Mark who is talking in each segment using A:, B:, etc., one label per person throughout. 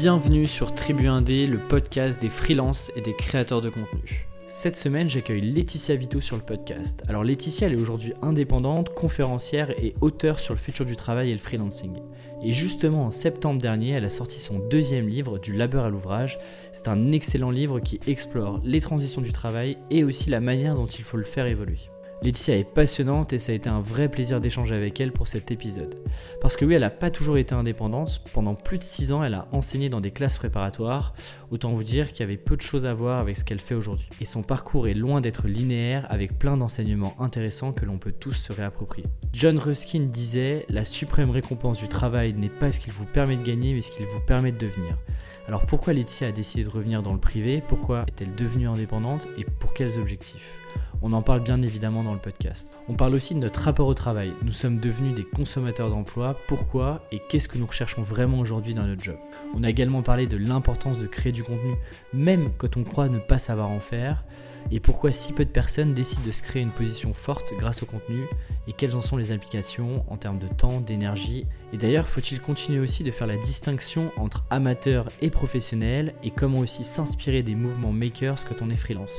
A: Bienvenue sur Tribu Indé, le podcast des freelances et des créateurs de contenu. Cette semaine, j'accueille Laetitia Vito sur le podcast. Alors Laetitia, elle est aujourd'hui indépendante, conférencière et auteure sur le futur du travail et le freelancing. Et justement, en septembre dernier, elle a sorti son deuxième livre, Du labeur à l'ouvrage. C'est un excellent livre qui explore les transitions du travail et aussi la manière dont il faut le faire évoluer. Laetitia est passionnante et ça a été un vrai plaisir d'échanger avec elle pour cet épisode. Parce que oui, elle n'a pas toujours été indépendante. Pendant plus de 6 ans, elle a enseigné dans des classes préparatoires. Autant vous dire qu'il y avait peu de choses à voir avec ce qu'elle fait aujourd'hui. Et son parcours est loin d'être linéaire avec plein d'enseignements intéressants que l'on peut tous se réapproprier. John Ruskin disait La suprême récompense du travail n'est pas ce qu'il vous permet de gagner, mais ce qu'il vous permet de devenir. Alors pourquoi Laetitia a décidé de revenir dans le privé? Pourquoi est-elle devenue indépendante? Et pour quels objectifs? On en parle bien évidemment dans le podcast. On parle aussi de notre rapport au travail. Nous sommes devenus des consommateurs d'emploi. Pourquoi et qu'est-ce que nous recherchons vraiment aujourd'hui dans notre job? On a également parlé de l'importance de créer du contenu, même quand on croit ne pas savoir en faire et pourquoi si peu de personnes décident de se créer une position forte grâce au contenu et quelles en sont les implications en termes de temps, d'énergie. Et d'ailleurs, faut-il continuer aussi de faire la distinction entre amateurs et professionnels et comment aussi s'inspirer des mouvements makers quand on est freelance.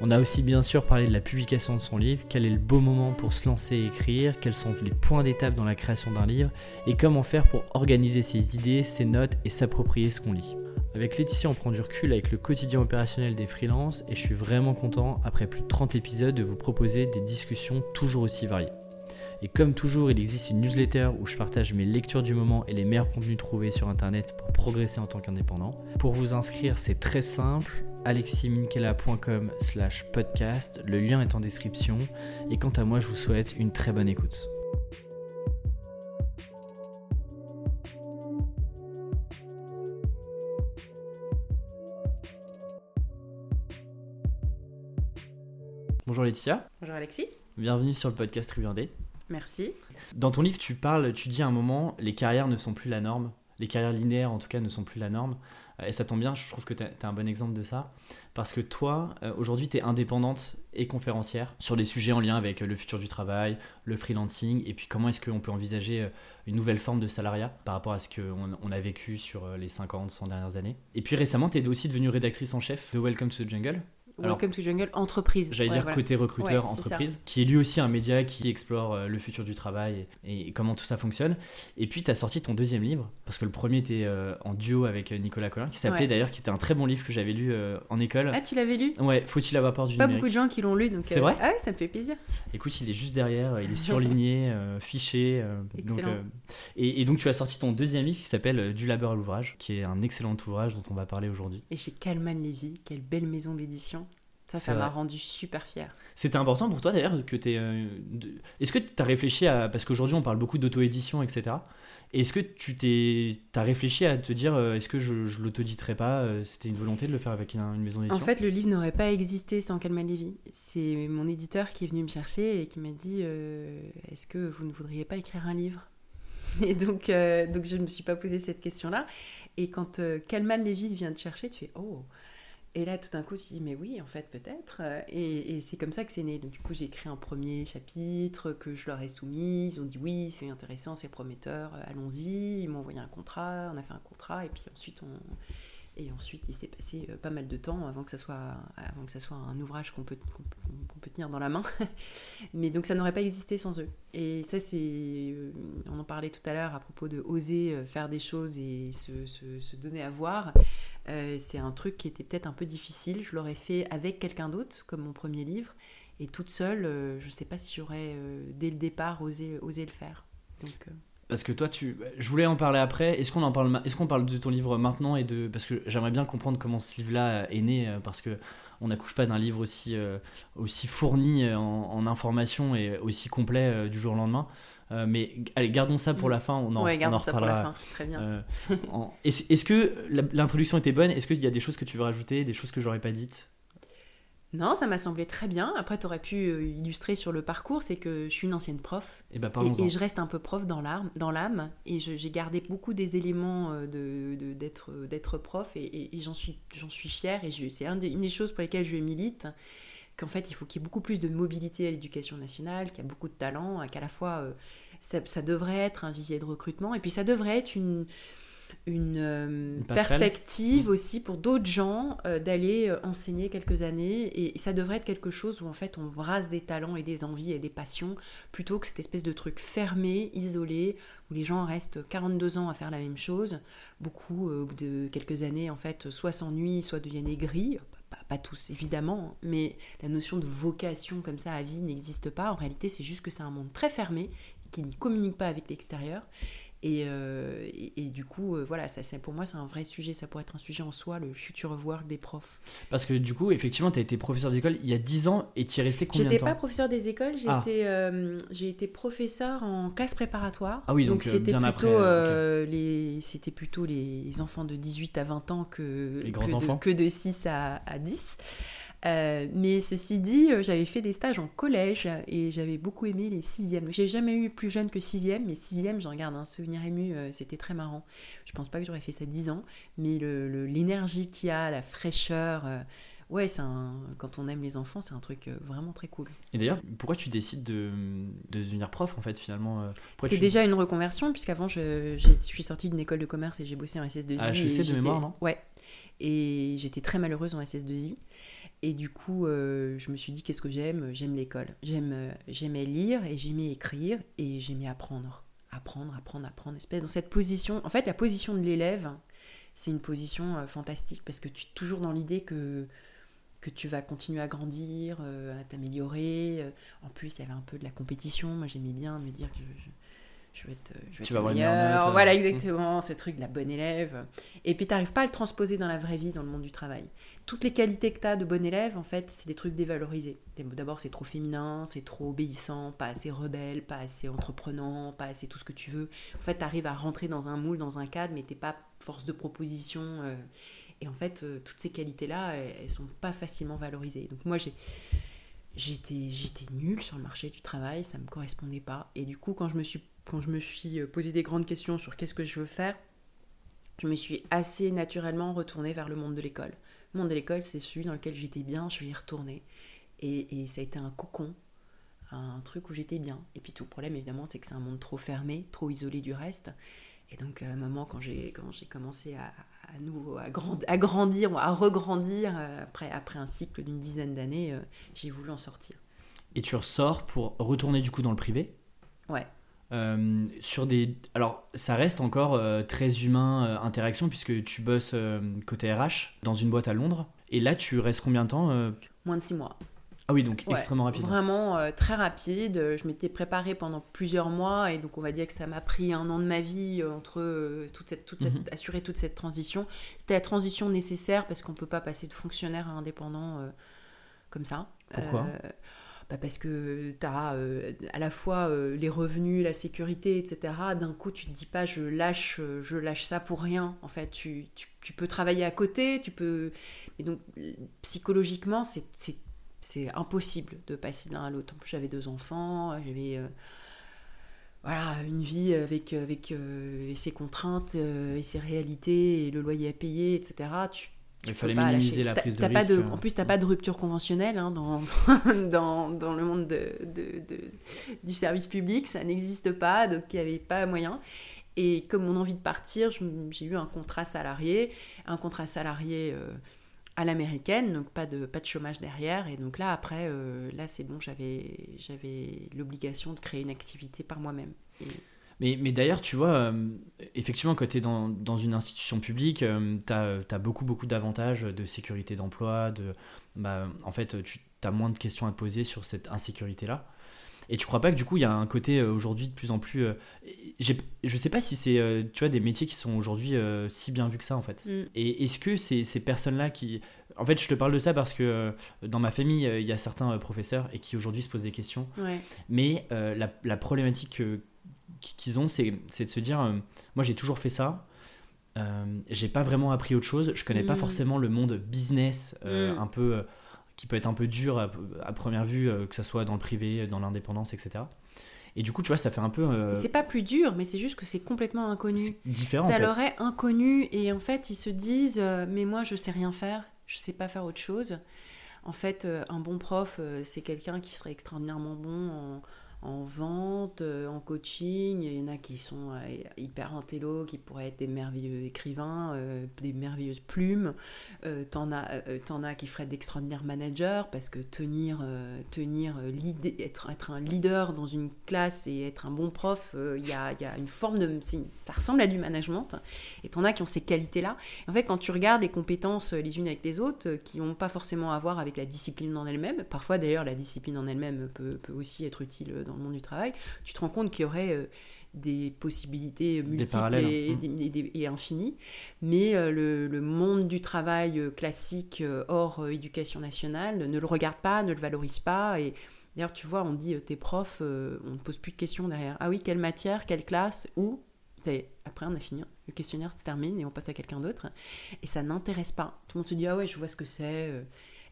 A: On a aussi bien sûr parlé de la publication de son livre, quel est le beau moment pour se lancer et écrire, quels sont les points d'étape dans la création d'un livre et comment faire pour organiser ses idées, ses notes et s'approprier ce qu'on lit. Avec Laetitia, on prend du recul avec le quotidien opérationnel des freelances et je suis vraiment content, après plus de 30 épisodes, de vous proposer des discussions toujours aussi variées. Et comme toujours, il existe une newsletter où je partage mes lectures du moment et les meilleurs contenus trouvés sur internet pour progresser en tant qu'indépendant. Pour vous inscrire, c'est très simple aleximinkelacom podcast, le lien est en description, et quant à moi je vous souhaite une très bonne écoute. Bonjour Laetitia.
B: Bonjour Alexis.
A: Bienvenue sur le podcast Tribuandé.
B: Merci.
A: Dans ton livre, tu parles, tu dis à un moment, les carrières ne sont plus la norme. Les carrières linéaires, en tout cas, ne sont plus la norme. Euh, et ça tombe bien, je trouve que tu es un bon exemple de ça. Parce que toi, euh, aujourd'hui, tu es indépendante et conférencière sur des sujets en lien avec le futur du travail, le freelancing, et puis comment est-ce qu'on peut envisager euh, une nouvelle forme de salariat par rapport à ce qu'on on a vécu sur les 50, 100 dernières années? Et puis récemment, tu es aussi devenue rédactrice en chef de Welcome to the Jungle,
B: Welcome to Jungle entreprise.
A: J'allais dire côté recruteur entreprise, qui est lui aussi un média qui explore euh, le futur du travail et, comment tout ça fonctionne. Et puis tu as sorti ton deuxième livre, parce que le premier était euh, en duo avec euh, Nicolas Collin, qui s'appelait d'ailleurs, qui était un très bon livre que j'avais lu en école.
B: Ah, tu l'avais lu?
A: Ouais, faut-il avoir peur du
B: Pas beaucoup de gens qui l'ont lu, donc.
A: C'est vrai?
B: Ah ouais, ça me fait plaisir.
A: Écoute, il est juste derrière, il est surligné, fiché. donc, et, et, donc tu as sorti ton deuxième livre qui s'appelle Du labeur à l'ouvrage, qui est un excellent ouvrage dont on va parler aujourd'hui.
B: Et chez Calman Levy, quelle belle maison d'édition. Ça, ça m'a rendu super fier.
A: C'était important pour toi d'ailleurs que tu euh, Est-ce que tu as réfléchi à. Parce qu'aujourd'hui on parle beaucoup d'auto-édition, etc. Est-ce que tu t'es, as réfléchi à te dire euh, est-ce que je, je l'autoditerai pas euh, C'était une volonté de le faire avec une, maison d'édition?
B: En fait, le livre n'aurait pas existé sans Calma Levy. C'est mon éditeur qui est venu me chercher et qui m'a dit est-ce que vous ne voudriez pas écrire un livre? Et donc, donc je ne me suis pas posé cette question-là. Et quand Calman Levy vient te chercher, tu fais oh et là, tout d'un coup, tu dis, mais oui, en fait, peut-être. Et, c'est comme ça que c'est né. Donc, du coup, j'ai écrit un premier chapitre que je leur ai soumis. Ils ont dit, oui, c'est intéressant, c'est prometteur, allons-y. Ils m'ont envoyé un contrat, on a fait un contrat. Et puis ensuite. Et ensuite, il s'est passé euh, pas mal de temps avant que ça soit, avant que ça soit un ouvrage qu'on peut, qu'on peut tenir dans la main. Mais donc, ça n'aurait pas existé sans eux. Et ça, c'est. Euh, on en parlait tout à l'heure à propos de oser euh, faire des choses et se donner à voir. Euh, c'est un truc qui était peut-être un peu difficile. Je l'aurais fait avec quelqu'un d'autre, comme mon premier livre. Et toute seule, euh, je ne sais pas si j'aurais, euh, dès le départ, osé, osé le faire.
A: Parce que toi, tu... je voulais en parler après. Est-ce qu'on en parle Est-ce qu'on parle de ton livre maintenant et de parce que j'aimerais bien comprendre comment ce livre-là est né parce que on n'accouche pas d'un livre aussi aussi fourni en, en informations et aussi complet du jour au lendemain. Euh, mais allez, gardons ça pour mm. la fin, on en,
B: ouais,
A: on en
B: ça pour la fin. Très bien. Euh,
A: est-ce que l'introduction était bonne? Est-ce qu'il y a des choses que tu veux rajouter, des choses que j'aurais pas dites?
B: Non, ça m'a semblé très bien. Après, tu aurais pu euh, illustrer sur le parcours, c'est que je suis une ancienne prof.
A: Eh ben,
B: et, et, je reste un peu prof dans l'âme. Et j'ai gardé beaucoup des éléments d'être de, prof. Et, j'en suis, suis fière. Et c'est une des choses pour lesquelles je milite qu'en fait, il faut qu'il y ait beaucoup plus de mobilité à l'éducation nationale, qu'il y a beaucoup de talent, qu'à la fois, euh, ça, devrait être un vivier de recrutement, et puis ça devrait être une, une, euh,
A: Une
B: perspective
A: Mmh.
B: aussi pour d'autres gens euh, d'aller enseigner quelques années. Et, ça devrait être quelque chose où en fait on brasse des talents et des envies et des passions plutôt que cette espèce de truc fermé, isolé, où les gens restent 42 ans à faire la même chose. Beaucoup, au bout de quelques années, en fait, soit s'ennuient, soit deviennent aigris. Pas, tous, évidemment, hein, mais la notion de vocation comme ça à vie n'existe pas. En réalité, c'est juste que c'est un monde très fermé qui ne communique pas avec l'extérieur. Et, euh, et, et du coup, euh, voilà, ça, c'est- pour moi, c'est un vrai sujet. Ça pourrait être un sujet en soi, le future of work des profs.
A: Parce que du coup, effectivement, tu as été professeur d'école il y a 10 ans et tu y es resté combien de
B: J'étais
A: temps
B: pas professeur des écoles, j'ai
A: Ah.
B: été, euh, été professeur en classe préparatoire.
A: Ah oui, donc, euh,
B: c'était plutôt, c'était plutôt les enfants de 18 à 20 ans que,
A: Les grands
B: que,
A: enfants.
B: de, que de 6 à, à 10. Euh, mais ceci dit, euh, j'avais fait des stages en collège et j'avais beaucoup aimé les sixièmes. J'ai jamais eu plus jeune que sixième, mais sixième, j'en garde un souvenir ému, euh, c'était très marrant. Je pense pas que j'aurais fait ça 10 ans, mais le- le- l'énergie qu'il y a, la fraîcheur, euh, ouais, c'est un, quand on aime les enfants, c'est un truc vraiment très cool.
A: Et d'ailleurs, pourquoi tu décides de, de devenir prof en fait finalement
B: C'était
A: tu-
B: déjà une reconversion, puisqu'avant, je, je suis sortie d'une école de commerce et j'ai bossé en SS2I.
A: À HEC
B: et
A: de mémoire, non?
B: Ouais. Et j'étais très malheureuse en SS2I. Et du coup, euh, je me suis dit, qu'est-ce que j'aime? J'aime l'école. Euh, j'aimais lire et j'aimais écrire et j'aimais apprendre. Apprendre, apprendre, apprendre. Espèce dans cette position. En fait, la position de l'élève, c'est une position euh, fantastique parce que tu es toujours dans l'idée que tu vas continuer à grandir, à t'améliorer. En plus, il y avait un peu de la compétition. Moi, j'aimais bien me dire que vais être, je vais
A: Tu
B: être
A: vas
B: meilleur.
A: note.
B: Voilà, exactement, ce truc de la bonne élève. Et puis, tu n'arrives pas à le transposer dans la vraie vie, dans le monde du travail. Toutes les qualités que tu as de bon élève, en fait, c'est des trucs dévalorisés. D'abord, c'est trop féminin, c'est trop obéissant, pas assez rebelle, pas assez entreprenant, pas assez tout ce que tu veux. En fait, tu arrives à rentrer dans un moule, dans un cadre, mais t'es pas force de proposition. euh, et en fait, euh, toutes ces qualités-là, elles, elles sont pas facilement valorisées. Donc moi, j'ai j'étais j'étais nulle sur le marché du travail, ça me correspondait pas. Et du coup, quand je me suis quand je me suis euh, posé des grandes questions sur qu'est-ce que je veux faire, je me suis assez naturellement retournée vers le monde de l'école. Le monde de l'école, c'est celui dans lequel j'étais bien, je vais y retourner. Et, et ça a été un cocon, un truc où j'étais bien. Et puis tout le problème, évidemment, c'est que c'est un monde trop fermé, trop isolé du reste. Et donc, à un moment, quand j'ai commencé à, à nouveau à, grand- à grandir, à regrandir, euh, après, après un cycle d'une dizaine d'années, euh, j'ai voulu en sortir.
A: Et tu ressors pour retourner du coup dans le privé?
B: Ouais.
A: Euh, sur des alors ça reste encore euh, très humain euh, interaction puisque tu bosses côté RH dans une boîte à Londres et là tu restes combien de temps
B: Moins de six mois.
A: Ah oui donc
B: Ouais,
A: extrêmement rapide
B: Vraiment euh, très rapide. Je m'étais préparée pendant plusieurs mois et donc on va dire que ça m'a pris un an de ma vie euh, entre euh, toute cette, toute cette,
A: Mhm.
B: assurer toute cette transition. C'était la transition nécessaire parce qu'on peut pas passer de fonctionnaire à indépendant euh, comme ça.
A: Pourquoi?
B: Euh, bah parce que tu as à la fois euh, les revenus, la sécurité, etc. D'un coup, tu te dis pas je lâche, euh, je lâche ça pour rien. En fait, tu, tu, tu peux travailler à côté, tu peux. Et donc, euh, psychologiquement, c'est- c'est impossible de passer de l'un à l'autre. En plus, j'avais deux enfants, j'avais euh, voilà, une vie avec, avec euh, ses contraintes euh, et ses réalités et le loyer à payer, etc. Tu, tu
A: il fallait
B: pas
A: minimiser
B: lâcher.
A: la prise de
B: t'as pas
A: risque
B: de, en plus, tu n'as pas de rupture conventionnelle hein, dans, dans, dans le monde de, de- de- du service public, ça n'existe pas, donc il n'y avait pas moyen. Et comme mon envie de partir, j'ai eu un contrat salarié, un contrat salarié à l'américaine, donc pas de, pas de chômage derrière. Et donc là, après, euh, là c'est bon, j'avais l'obligation de créer une activité par moi-même.
A: Mais, mais d'ailleurs, tu vois, euh, effectivement, quand tu es dans, dans une institution publique, tu as, beaucoup, beaucoup d'avantages de sécurité d'emploi. De, bah, en fait, tu as moins de questions à poser sur cette insécurité-là. Et tu crois pas que du coup, il y a un côté euh, aujourd'hui de plus en plus. euh, je sais pas si c'est euh, tu vois, des métiers qui sont aujourd'hui si bien vus que ça, en fait.
B: Mm.
A: Et est-ce que ces, ces personnes-là qui. En fait, je te parle de ça parce que dans ma famille, il y a certains professeurs et qui aujourd'hui se posent des questions.
B: Ouais.
A: Mais euh, la, la problématique qu- qu'ils ont, c'est de se dire euh, moi j'ai toujours fait ça. Euh, j'ai pas vraiment appris autre chose. Je connais pas
B: Mm.
A: forcément le monde business
B: Mm.
A: un peu qui peut être un peu dur à, à première vue, euh, que ce soit dans le privé, dans l'indépendance, etc. Et du coup, tu vois, ça fait un peu euh,
B: C'est pas plus dur, mais c'est juste que c'est complètement inconnu.
A: c'est différent.
B: ça
A: en fait.
B: leur est inconnu et en fait ils se disent euh, mais moi je sais rien faire, je sais pas faire autre chose. En fait, euh, un bon prof, c'est quelqu'un qui serait extraordinairement bon en, en vente, euh, en coaching, il y en a qui sont euh, hyper intello, qui pourraient être des merveilleux écrivains, euh, des merveilleuses plumes. Euh, t'en as, qui feraient d'extraordinaires managers parce que tenir, tenir être, être un leader dans une classe et être un bon prof, il y, a, y a une forme de... ça ressemble à du management. Et t'en as qui ont ces qualités-là. En fait, quand tu regardes les compétences les unes avec les autres, qui n'ont pas forcément à voir avec la discipline en elle-même, parfois d'ailleurs la discipline en elle-même peut, peut aussi être utile dans le monde du travail, tu te rends compte qu'il y aurait euh, des possibilités multiples et,
A: hein.
B: et- et- et infinies. Mais euh, le, le monde du travail euh, classique hors éducation nationale ne le regarde pas, ne le valorise pas. Et d'ailleurs, tu vois, on dit t'es prof, euh, on ne pose plus de questions derrière. Ah oui, quelle matière, quelle classe, où? C'est- Après, on a fini, le questionnaire se termine et on passe à quelqu'un d'autre. Et ça n'intéresse pas. Tout le monde se dit ah ouais, je vois ce que c'est.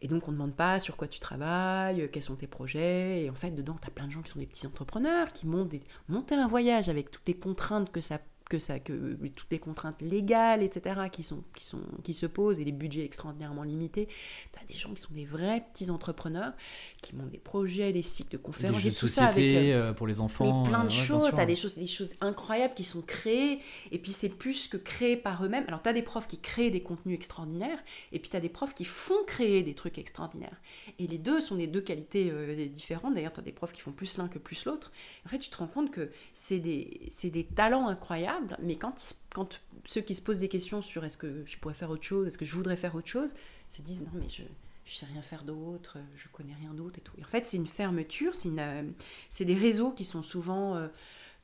B: Et donc, on ne demande pas sur quoi tu travailles, euh, quels sont tes projets. Et en fait, dedans, tu as plein de gens qui sont des petits entrepreneurs, qui montent des... monter un voyage avec toutes les contraintes que ça que ça que toutes les contraintes légales etc qui sont qui sont qui se posent et les budgets extraordinairement limités tu as des gens qui sont des vrais petits entrepreneurs qui montent des projets des cycles de
A: Des
B: conférences
A: jeux
B: et
A: de
B: tout ça avec euh,
A: société euh, pour les enfants.
B: mais plein de
A: euh, ouais,
B: choses,
A: sûr.
B: tu as des choses, des choses incroyables qui sont créées, et puis c'est plus que créé par eux-mêmes. Alors tu as des profs qui créent des contenus extraordinaires, et puis tu as des profs qui font créer des trucs extraordinaires. Et les deux sont des deux qualités euh, différentes, d'ailleurs tu as des profs qui font plus l'un que plus l'autre. En fait tu te rends compte que c'est des, c'est des talents incroyables, mais quand, ceux qui se posent des questions sur est-ce que je pourrais faire autre chose, est-ce que je voudrais faire autre chose, se disent non mais je... Je sais rien faire d'autre, je connais rien d'autre et tout. En fait, c'est une fermeture, c'est euh, des réseaux qui sont souvent euh,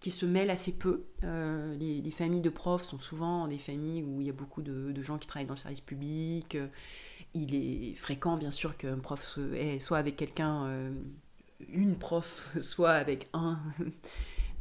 B: qui se mêlent assez peu. Euh, les, les familles de profs sont souvent des familles où il y a beaucoup de, gens qui travaillent dans le service public. Il est fréquent, bien sûr, qu'un prof soit avec quelqu'un, une prof, soit avec un,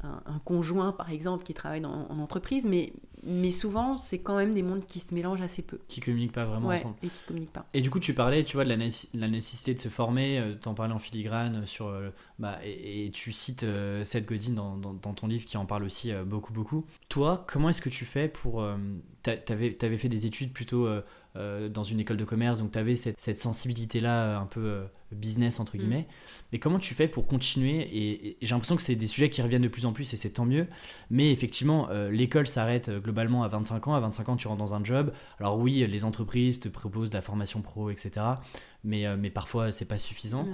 B: un, conjoint, par exemple, qui travaille dans- en entreprise. Mais, mais souvent, c'est quand même des mondes qui se mélangent assez peu.
A: Qui communiquent pas vraiment
B: Ouais,
A: ensemble.
B: et qui communiquent pas.
A: Et du coup, tu parlais, tu vois, de la, nécess- la nécessité de se former, euh, t'en parlais en filigrane sur, euh, bah, et, et tu cites euh, Seth Godin dans, dans- dans ton livre qui en parle aussi euh, beaucoup, beaucoup. Toi, comment est-ce que tu fais pour, euh, t'a- t'avais, t'avais fait des études plutôt euh, euh, dans une école de commerce, donc t'avais cette, cette sensibilité-là euh, un peu euh, business entre
B: Mm.
A: guillemets. Mais comment tu fais pour continuer Et, et j'ai l'impression que c'est des sujets qui reviennent de plus en plus et c'est tant mieux. Mais effectivement, euh, l'école s'arrête euh, globalement à 25 ans. À 25 ans, tu rentres dans un job. Alors oui, les entreprises te proposent de la formation pro, etc. Mais, euh, mais parfois, c'est pas suffisant.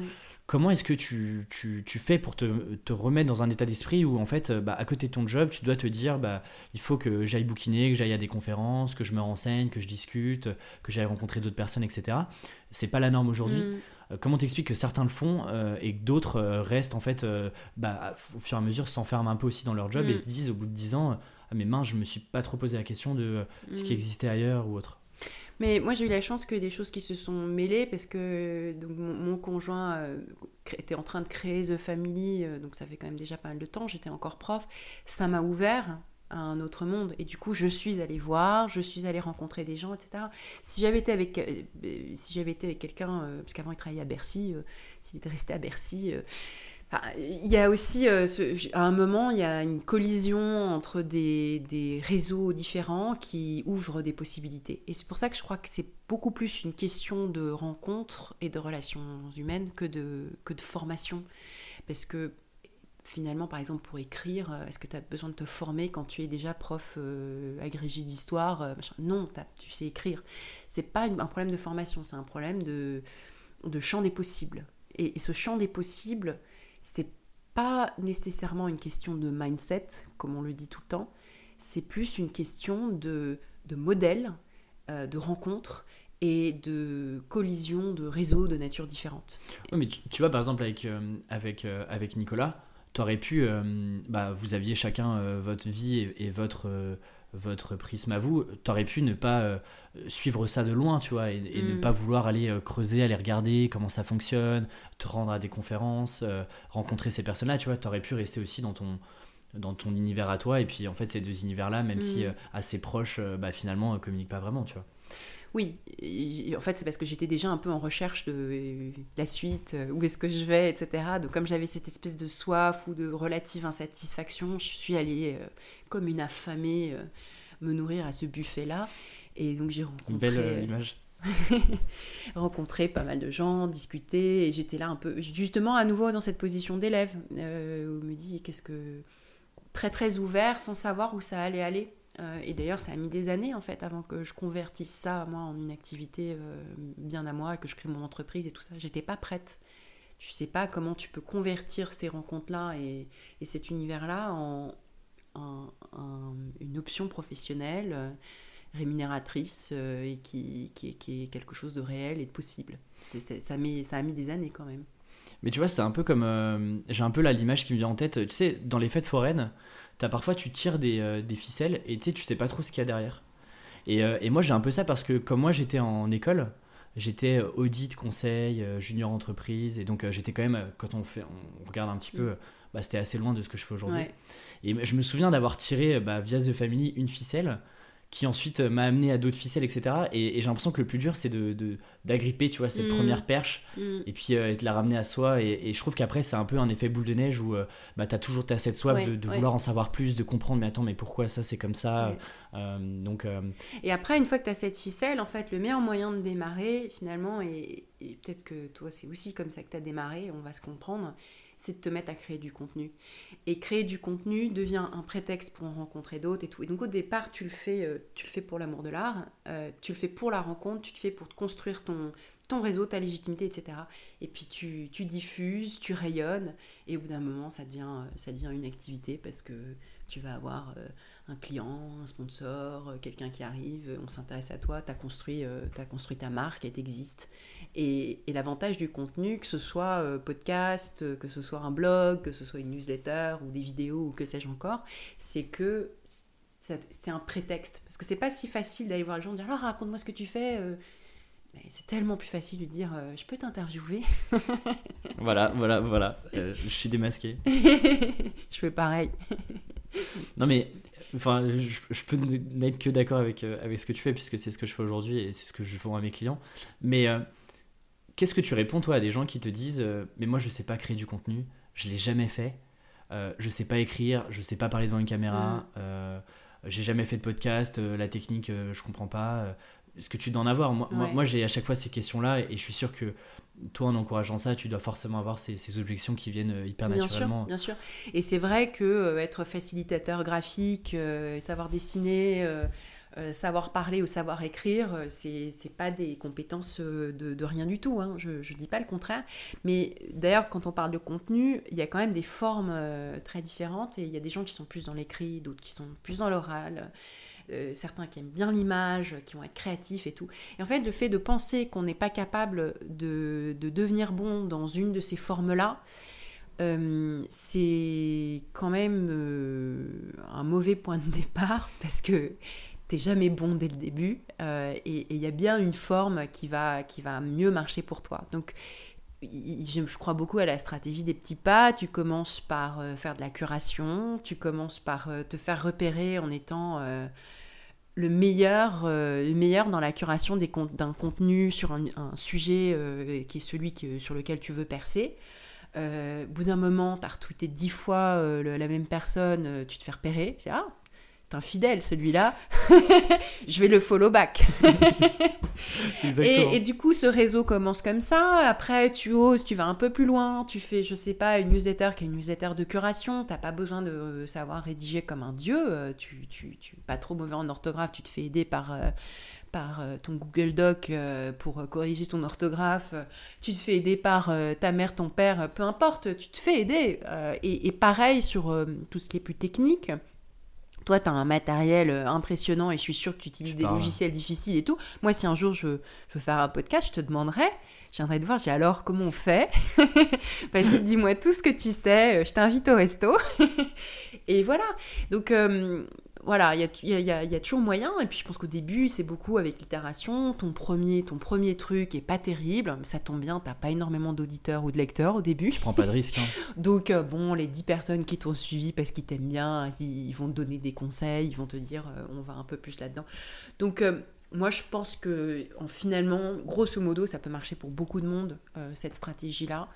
A: Comment est-ce que tu, tu, tu fais pour te, te remettre dans un état d'esprit où, en fait, euh, bah, à côté de ton job, tu dois te dire bah, il faut que j'aille bouquiner, que j'aille à des conférences, que je me renseigne, que je discute, que j'aille rencontrer d'autres personnes, etc. C'est pas la norme aujourd'hui.
B: Mm.
A: Euh, comment t'expliques que certains le font euh, et que d'autres euh, restent, en fait, euh, bah, au fur et à mesure, s'enferment un peu aussi dans leur job
B: Mm.
A: et se disent au bout de 10 ans ah, mais mince, je me suis pas trop posé la question de euh, ce qui
B: Mm.
A: existait ailleurs ou autre.
B: Mais moi, j'ai eu la chance que des choses qui se sont mêlées parce que donc, mon, mon conjoint euh, était en train de créer The Family, euh, donc ça fait quand même déjà pas mal de temps, j'étais encore prof. Ça m'a ouvert à un autre monde et du coup, je suis allée voir, je suis allée rencontrer des gens, etc. Si j'avais été avec, euh, si j'avais été avec quelqu'un, parce qu'avant il travaillait à Bercy, s'il était resté à Bercy. Il y a aussi, euh, à un moment, il y a une collision entre des, des réseaux différents qui ouvrent des possibilités. Et c'est pour ça que je crois que c'est beaucoup plus une question de rencontre et de relations humaines que de, que de formation. Parce que finalement, par exemple, pour écrire, euh, est-ce que tu as besoin de te former quand tu es déjà prof euh, agrégé d'histoire Non, tu sais écrire. C'est pas un problème de formation, c'est un problème de, de champ des possibles. Et ce champ des possibles, c'est pas nécessairement une question de mindset, comme on le dit tout le temps, c'est plus une question de, de modèle, euh, de rencontre et de collision de réseaux de nature différente.
A: Ouais, mais tu, vois, par exemple, avec, euh, avec, euh, avec Nicolas, tu aurais pu. euh, bah, vous aviez chacun euh, votre vie et, votre, votre prisme à vous. Tu aurais pu ne pas suivre ça de loin, tu vois, et, et ne
B: Mm.
A: pas vouloir aller euh, creuser, aller regarder comment ça fonctionne, te rendre à des conférences, euh, rencontrer ces personnes-là, tu vois. Tu aurais pu rester aussi dans ton dans ton univers à toi et puis en fait ces deux univers là même si
B: Mm.
A: euh, assez proches bah, finalement communiquent pas vraiment tu vois
B: Oui, en fait, c'est parce que j'étais déjà un peu en recherche de la suite, où est-ce que je vais, etc. Donc, comme j'avais cette espèce de soif ou de relative insatisfaction, je suis allée euh, comme une affamée euh, me nourrir à ce buffet-là. Et donc, j'ai rencontré.
A: une belle euh, image
B: rencontrer pas mal de gens, discuter, et j'étais là un peu, justement, à nouveau dans cette position d'élève, euh, où je me dit qu'est-ce que. très très ouvert, sans savoir où ça allait aller. Euh, et d'ailleurs, ça a mis des années en fait avant que je convertisse ça moi en une activité euh, bien à moi, que je crée mon entreprise et tout ça. J'étais pas prête. Tu sais pas comment tu peux convertir ces rencontres-là et, et, cet univers-là en, une option professionnelle rémunératrice et qui, qui, qui, est quelque chose de réel et de possible. ça, met, ça a mis des années quand même.
A: Mais tu vois, c'est un peu comme. J'ai un peu là l'image qui me vient en tête. Tu sais, dans les fêtes foraines, as parfois tu tires des, euh, des, ficelles et tu sais, tu sais pas trop ce qu'il y a derrière. Et, euh, et moi j'ai un peu ça parce que comme moi j'étais en école, j'étais audit, conseil, euh, junior entreprise et donc j'étais quand même, quand on, fait, on regarde un petit peu, mm. bah, c'était assez loin de ce que je fais aujourd'hui. Et je me souviens d'avoir tiré bah, via The Family une ficelle qui ensuite m'a amené à d'autres ficelles, etc. Et, j'ai l'impression que le plus dur, c'est de, d'agripper, tu vois, cette mm. première perche, mm. et puis euh, de la ramener à soi. Et, je trouve qu'après, c'est un peu un effet boule de neige où euh, bah, tu as toujours as cette soif de, vouloir en savoir plus, de comprendre, mais attends, mais pourquoi ça, c'est comme ça euh, donc,
B: Et après, une fois que tu as cette ficelle, en fait, le meilleur moyen de démarrer, finalement, et, et peut-être que toi, c'est aussi comme ça que tu as démarré, on va se comprendre, c'est de te mettre à créer du contenu. Et créer du contenu devient un prétexte pour en rencontrer d'autres et tout. Et donc au départ, tu le fais, euh, tu le fais pour l'amour de l'art, euh, tu le fais pour la rencontre, tu te fais pour construire ton, ton réseau, ta légitimité, etc. Et puis tu, tu diffuses, tu rayonnes, et au bout d'un moment, ça devient, ça devient une activité parce que tu vas avoir euh, un client, un sponsor, quelqu'un qui arrive, on s'intéresse à toi, tu as, construit, as construit ta marque, elle existe. Et, l'avantage du contenu, que ce soit euh, podcast, que ce soit un blog, que ce soit une newsletter ou des vidéos ou que sais-je encore, c'est que c'est un prétexte. Parce que c'est pas si facile d'aller voir les gens et dire alors raconte-moi ce que tu fais. Euh. c'est tellement plus facile de dire euh, je peux t'interviewer.
A: voilà, voilà, voilà. je suis démasqué.
B: je fais pareil.
A: non mais enfin, je, peux n'être que d'accord avec, avec ce que tu fais puisque c'est ce que je fais aujourd'hui et c'est ce que je fais à mes clients. Mais Qu'est-ce que tu réponds toi à des gens qui te disent euh, mais moi je sais pas créer du contenu, je l'ai jamais fait, euh, je sais pas écrire, je sais pas parler devant une caméra, mm. euh, j'ai jamais fait de podcast, la technique je comprends pas. Est-ce que tu dois en avoir. Moi, moi, j'ai à chaque fois ces questions-là et je suis sûr que toi, en encourageant ça, tu dois forcément avoir ces, objections qui viennent hyper naturellement.
B: Bien sûr, bien sûr. Et c'est vrai que être facilitateur graphique, savoir dessiner, euh, savoir parler ou savoir écrire, euh, c'est n'est pas des compétences euh, de, rien du tout, hein. je ne dis pas le contraire. Mais d'ailleurs, quand on parle de contenu, il y a quand même des formes très différentes et il y a des gens qui sont plus dans l'écrit, d'autres qui sont plus dans l'oral. Certains qui aiment bien l'image, qui vont être créatifs et tout. Et en fait, le fait de penser qu'on n'est pas capable de, devenir bon dans une de ces formes-là, c'est quand même un mauvais point de départ parce que t'es jamais bon dès le début euh, et il y a bien une forme qui va, qui va mieux marcher pour toi. Donc, je, crois beaucoup à la stratégie des petits pas. Tu commences par euh, faire de la curation, tu commences par euh, te faire repérer en étant le meilleur, le meilleur dans la curation d'un contenu sur un, sujet qui est celui sur lequel tu veux percer. au bout d'un moment, tu as retweeté dix fois la même personne, tu te fais repérer. Ah, c'est un fidèle celui-là, je vais le follow back. et, et, du coup, ce réseau commence comme ça. Après, tu oses, tu vas un peu plus loin. Tu fais, je sais pas, une newsletter qui est une newsletter de curation. T'as pas besoin de savoir rédiger comme un dieu. Euh, tu, tu, tu pas trop mauvais en orthographe. Tu te fais aider par. Euh, par euh, ton Google Doc pour corriger ton orthographe, tu te fais aider par ta mère, ton père, peu importe, tu te fais aider. Et, et, pareil sur tout ce qui est plus technique, toi, tu as un matériel euh, impressionnant et je suis sûre que tu utilises des logiciels difficiles et tout. Moi, si un jour je, veux faire un podcast, je te demanderai, je viendrai te voir, j'ai alors comment on fait Vas-y, dis-moi tout ce que tu sais, euh, je t'invite au resto. et voilà. Donc, euh, voilà, il y a, toujours moyen. Et puis je pense qu'au début, c'est beaucoup avec l'itération. Ton premier, ton premier truc est pas terrible, mais ça tombe bien, t'as pas énormément d'auditeurs ou de lecteurs au début.
A: Je prends pas de risque. Hein.
B: Donc euh, bon, les 10 personnes qui t'ont suivi parce qu'ils t'aiment bien, ils, vont te donner des conseils, ils vont te dire euh, on va un peu plus là-dedans. Donc euh, moi, je pense que en, finalement, grosso modo, ça peut marcher pour beaucoup de monde, cette stratégie-là.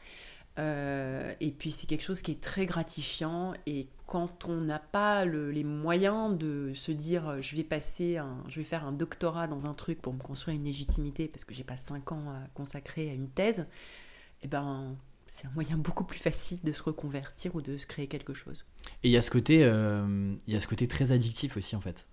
B: Euh, et puis c'est quelque chose qui est très gratifiant et quand on n'a pas le- les moyens de se dire euh, je vais passer je vais faire un doctorat dans un truc pour me construire une légitimité parce que j'ai pas 5 ans à consacrer à une thèse, et ben c'est un moyen beaucoup plus facile de se reconvertir ou de se créer quelque chose.
A: Et il y a ce côté, euh, il y a ce côté très addictif aussi en fait.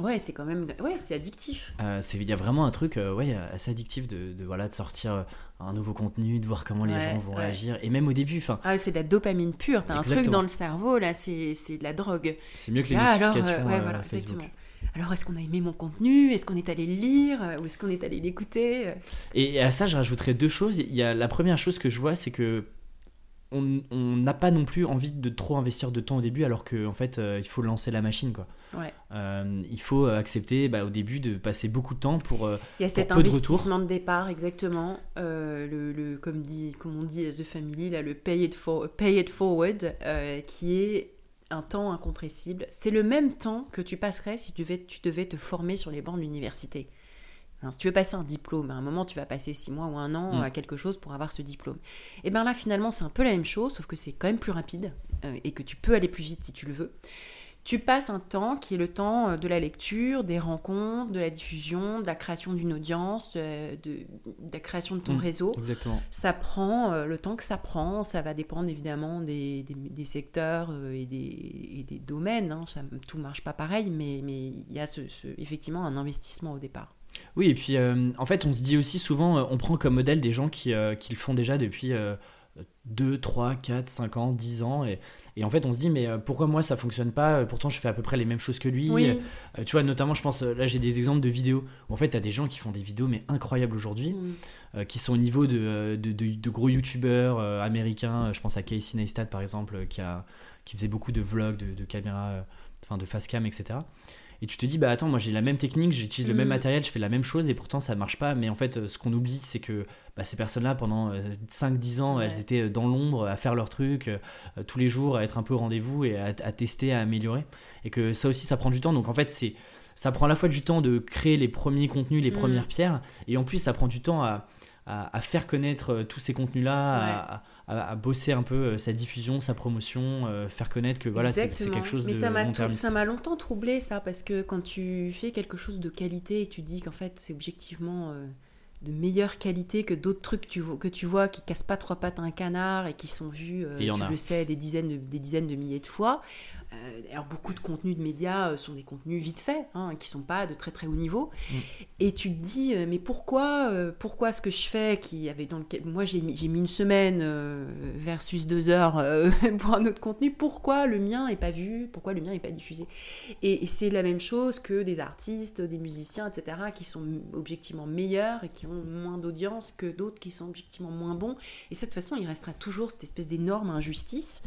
B: Ouais, c'est quand même ouais, c'est addictif.
A: Euh, c'est- Il y a vraiment un truc euh, ouais, assez addictif de, de, voilà, de sortir euh, un nouveau contenu, de voir comment les gens vont
B: ouais.
A: réagir. Et même au début, enfin,
B: Ah, c'est de la dopamine pure, t'as un truc dans le cerveau là, c'est de la drogue.
A: c'est mieux que les
B: Ah, alors,
A: notifications
B: euh, ouais, voilà,
A: Facebook.
B: exactement. Alors, est-ce qu'on a aimé mon contenu? Est-ce qu'on est allé le lire? Ou est-ce qu'on est allé l'écouter?
A: Et à ça, je rajouterais deux choses. Il y a la première chose que je vois, c'est que on n'a pas non plus envie de trop investir de temps au début, alors qu'en fait, euh, il faut lancer la machine, quoi.
B: Ouais.
A: Euh, il faut accepter bah, au début de passer beaucoup de temps pour. euh,
B: Il y a cet
A: de
B: investissement de, départ, exactement. Euh, le, le- comme, dit, comme on dit à The Family, là, le pay it, for, pay it forward, euh, qui est un temps incompressible. C'est le même temps que tu passerais si tu devais, tu devais te former sur les bancs de l'université. Hein, si tu veux passer un diplôme, à un moment, tu vas passer six mois ou un an
A: Mm.
B: à quelque chose pour avoir ce diplôme. Et bien là, finalement, c'est un peu la même chose, sauf que c'est quand même plus rapide euh, et que tu peux aller plus vite si tu le veux. Tu passes un temps qui est le temps euh, de la lecture, des rencontres, de la diffusion, de la création d'une audience, euh, de, de la création de ton
A: Mm.
B: réseau.
A: Exactement.
B: Ça prend euh, le temps que ça prend, ça va dépendre évidemment des, des- des secteurs et, des, et des domaines. hein. Ça, tout marche pas pareil, mais mais il y a ce, ce- effectivement un investissement au départ.
A: Oui, et puis euh, en fait, on se dit aussi souvent, on prend comme modèle des gens qui, euh, qui le font déjà depuis euh, 2, 3, 4, 5 ans, 10 ans. Et, et en fait, on se dit, mais euh, pourquoi moi ça fonctionne pas? Pourtant, je fais à peu près les mêmes choses que lui.
B: Oui.
A: Euh, tu vois, notamment, je pense, euh, là j'ai des exemples de vidéos où en fait, tu as des gens qui font des vidéos, mais incroyables aujourd'hui,
B: Mm.
A: euh, qui sont au niveau de, de, de- de gros youtubeurs euh, américains. Je pense à Casey Neistat par exemple, qui, a, qui faisait beaucoup de vlogs, de, de caméras, enfin de face cam, etc. Et tu te dis, bah attends, moi j'ai la même technique, j'utilise le
B: Mm.
A: même matériel, je fais la même chose et pourtant ça marche pas. Mais en fait, euh, ce qu'on oublie, c'est que bah, ces personnes-là, pendant 5-10 ans,
B: Ouais.
A: elles étaient euh, dans l'ombre à faire leur truc, euh, tous les jours, à être un peu au rendez-vous et à, à tester, à améliorer. Et que ça aussi, ça prend du temps. Donc en fait, c'est ça prend à la fois du temps de créer les premiers contenus, les
B: Mm.
A: premières pierres, et en plus, ça prend du temps à, à, à faire connaître euh, tous ces contenus-là, à, à- à bosser un peu euh, sa diffusion, sa promotion, euh, faire connaître que voilà, c'est quelque chose
B: Mais
A: de
B: ça m'a ça m'a longtemps troublé ça parce que quand tu fais quelque chose de qualité et que tu dis qu'en fait c'est objectivement euh, de meilleure qualité que d'autres trucs que tu, vois, que tu vois qui cassent pas trois pattes à un canard et qui sont vus, euh, tu le sais, des dizaines de, des dizaines de milliers de fois. Euh, D'ailleurs, beaucoup de contenus de médias euh, sont des contenus vite faits, hein, qui sont pas de très très haut niveau.
A: Mm.
B: Et tu te dis, euh, mais pourquoi, pourquoi ce que je fais, qui avait dans lequel, moi j'ai mis, j'ai mis une semaine euh, versus deux heures euh, pour un autre contenu, pourquoi le mien est pas vu, pourquoi le mien est pas diffusé? Et, et c'est la même chose que des artistes, des musiciens, etc., qui sont objectivement meilleurs et qui ont moins d'audience que d'autres qui sont objectivement moins bons. Et de cette façon, il restera toujours cette espèce d'énorme injustice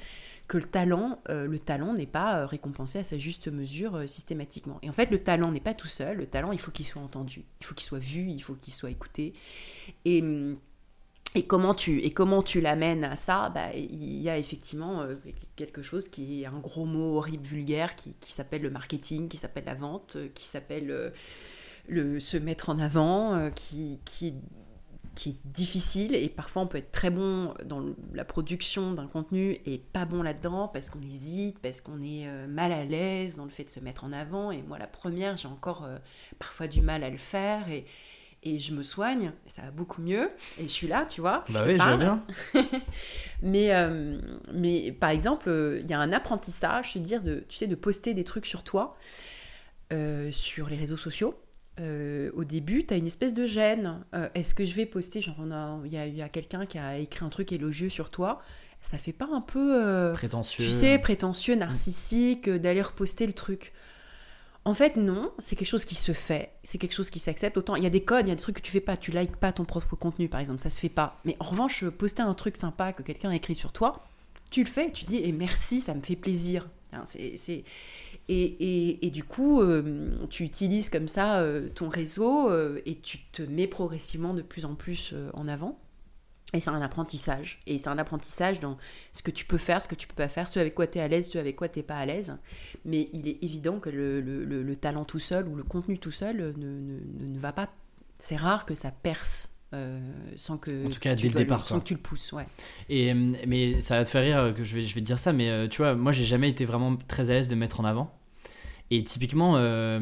B: que le talent, euh, le talent n'est pas euh, récompensé à sa juste mesure euh, systématiquement. Et en fait, le talent n'est pas tout seul. Le talent, il faut qu'il soit entendu, il faut qu'il soit vu, il faut qu'il soit écouté. Et et comment tu, et comment tu l'amènes à ça? Bah, Il y a effectivement quelque chose qui est un gros mot horrible, vulgaire, qui, qui s'appelle le marketing, qui s'appelle la vente, qui s'appelle le se mettre en avant, qui, qui, qui est difficile. Et parfois, on peut être très bon dans la production d'un contenu et pas bon là-dedans parce qu'on hésite, parce qu'on est euh, mal à l'aise dans le fait de se mettre en avant. Et moi, la première, j'ai encore euh, parfois du mal à le faire. Et, et je me soigne, et ça va beaucoup mieux. Et je suis là, tu vois.
A: Bah oui, je bien.
B: Mais, euh, mais par exemple, il y a un apprentissage, je veux dire, de, tu sais, de poster des trucs sur toi, euh, sur les réseaux sociaux. Euh, au début, tu as une espèce de gêne. Euh, Est-ce que je vais poster Genre, il y a, il y a quelqu'un qui a écrit un truc élogieux sur toi. Ça fait pas un peu, euh,
A: Prétentieux.
B: tu sais, prétentieux, narcissique, d'aller reposter le truc En fait, non. C'est quelque chose qui se fait. C'est quelque chose qui s'accepte. Autant, il y a des codes, il y a des trucs que tu fais pas. Tu likes pas ton propre contenu, par exemple. Ça se fait pas. Mais en revanche, poster un truc sympa que quelqu'un a écrit sur toi, tu le fais. Tu dis, et merci, ça me fait plaisir. C'est- Et, et- et du coup, euh, tu utilises comme ça euh, ton réseau euh, et tu te mets progressivement de plus en plus en avant. Et c'est un apprentissage. Et c'est un apprentissage dans ce que tu peux faire, ce que tu peux pas faire, ce avec quoi tu es à l'aise, ce avec quoi tu pas à l'aise. Mais il est évident que le, le- le- le talent tout seul ou le contenu tout seul ne, ne- ne- ne va pas. C'est rare que ça perce euh, sans que
A: En tout cas,
B: tu
A: dès le départ,
B: sans
A: quoi.
B: que tu le pousses, ouais.
A: Et, mais ça va te faire rire que je vais, je vais te dire ça, mais tu vois, moi j'ai jamais été vraiment très à l'aise de me mettre en avant. Et typiquement, euh,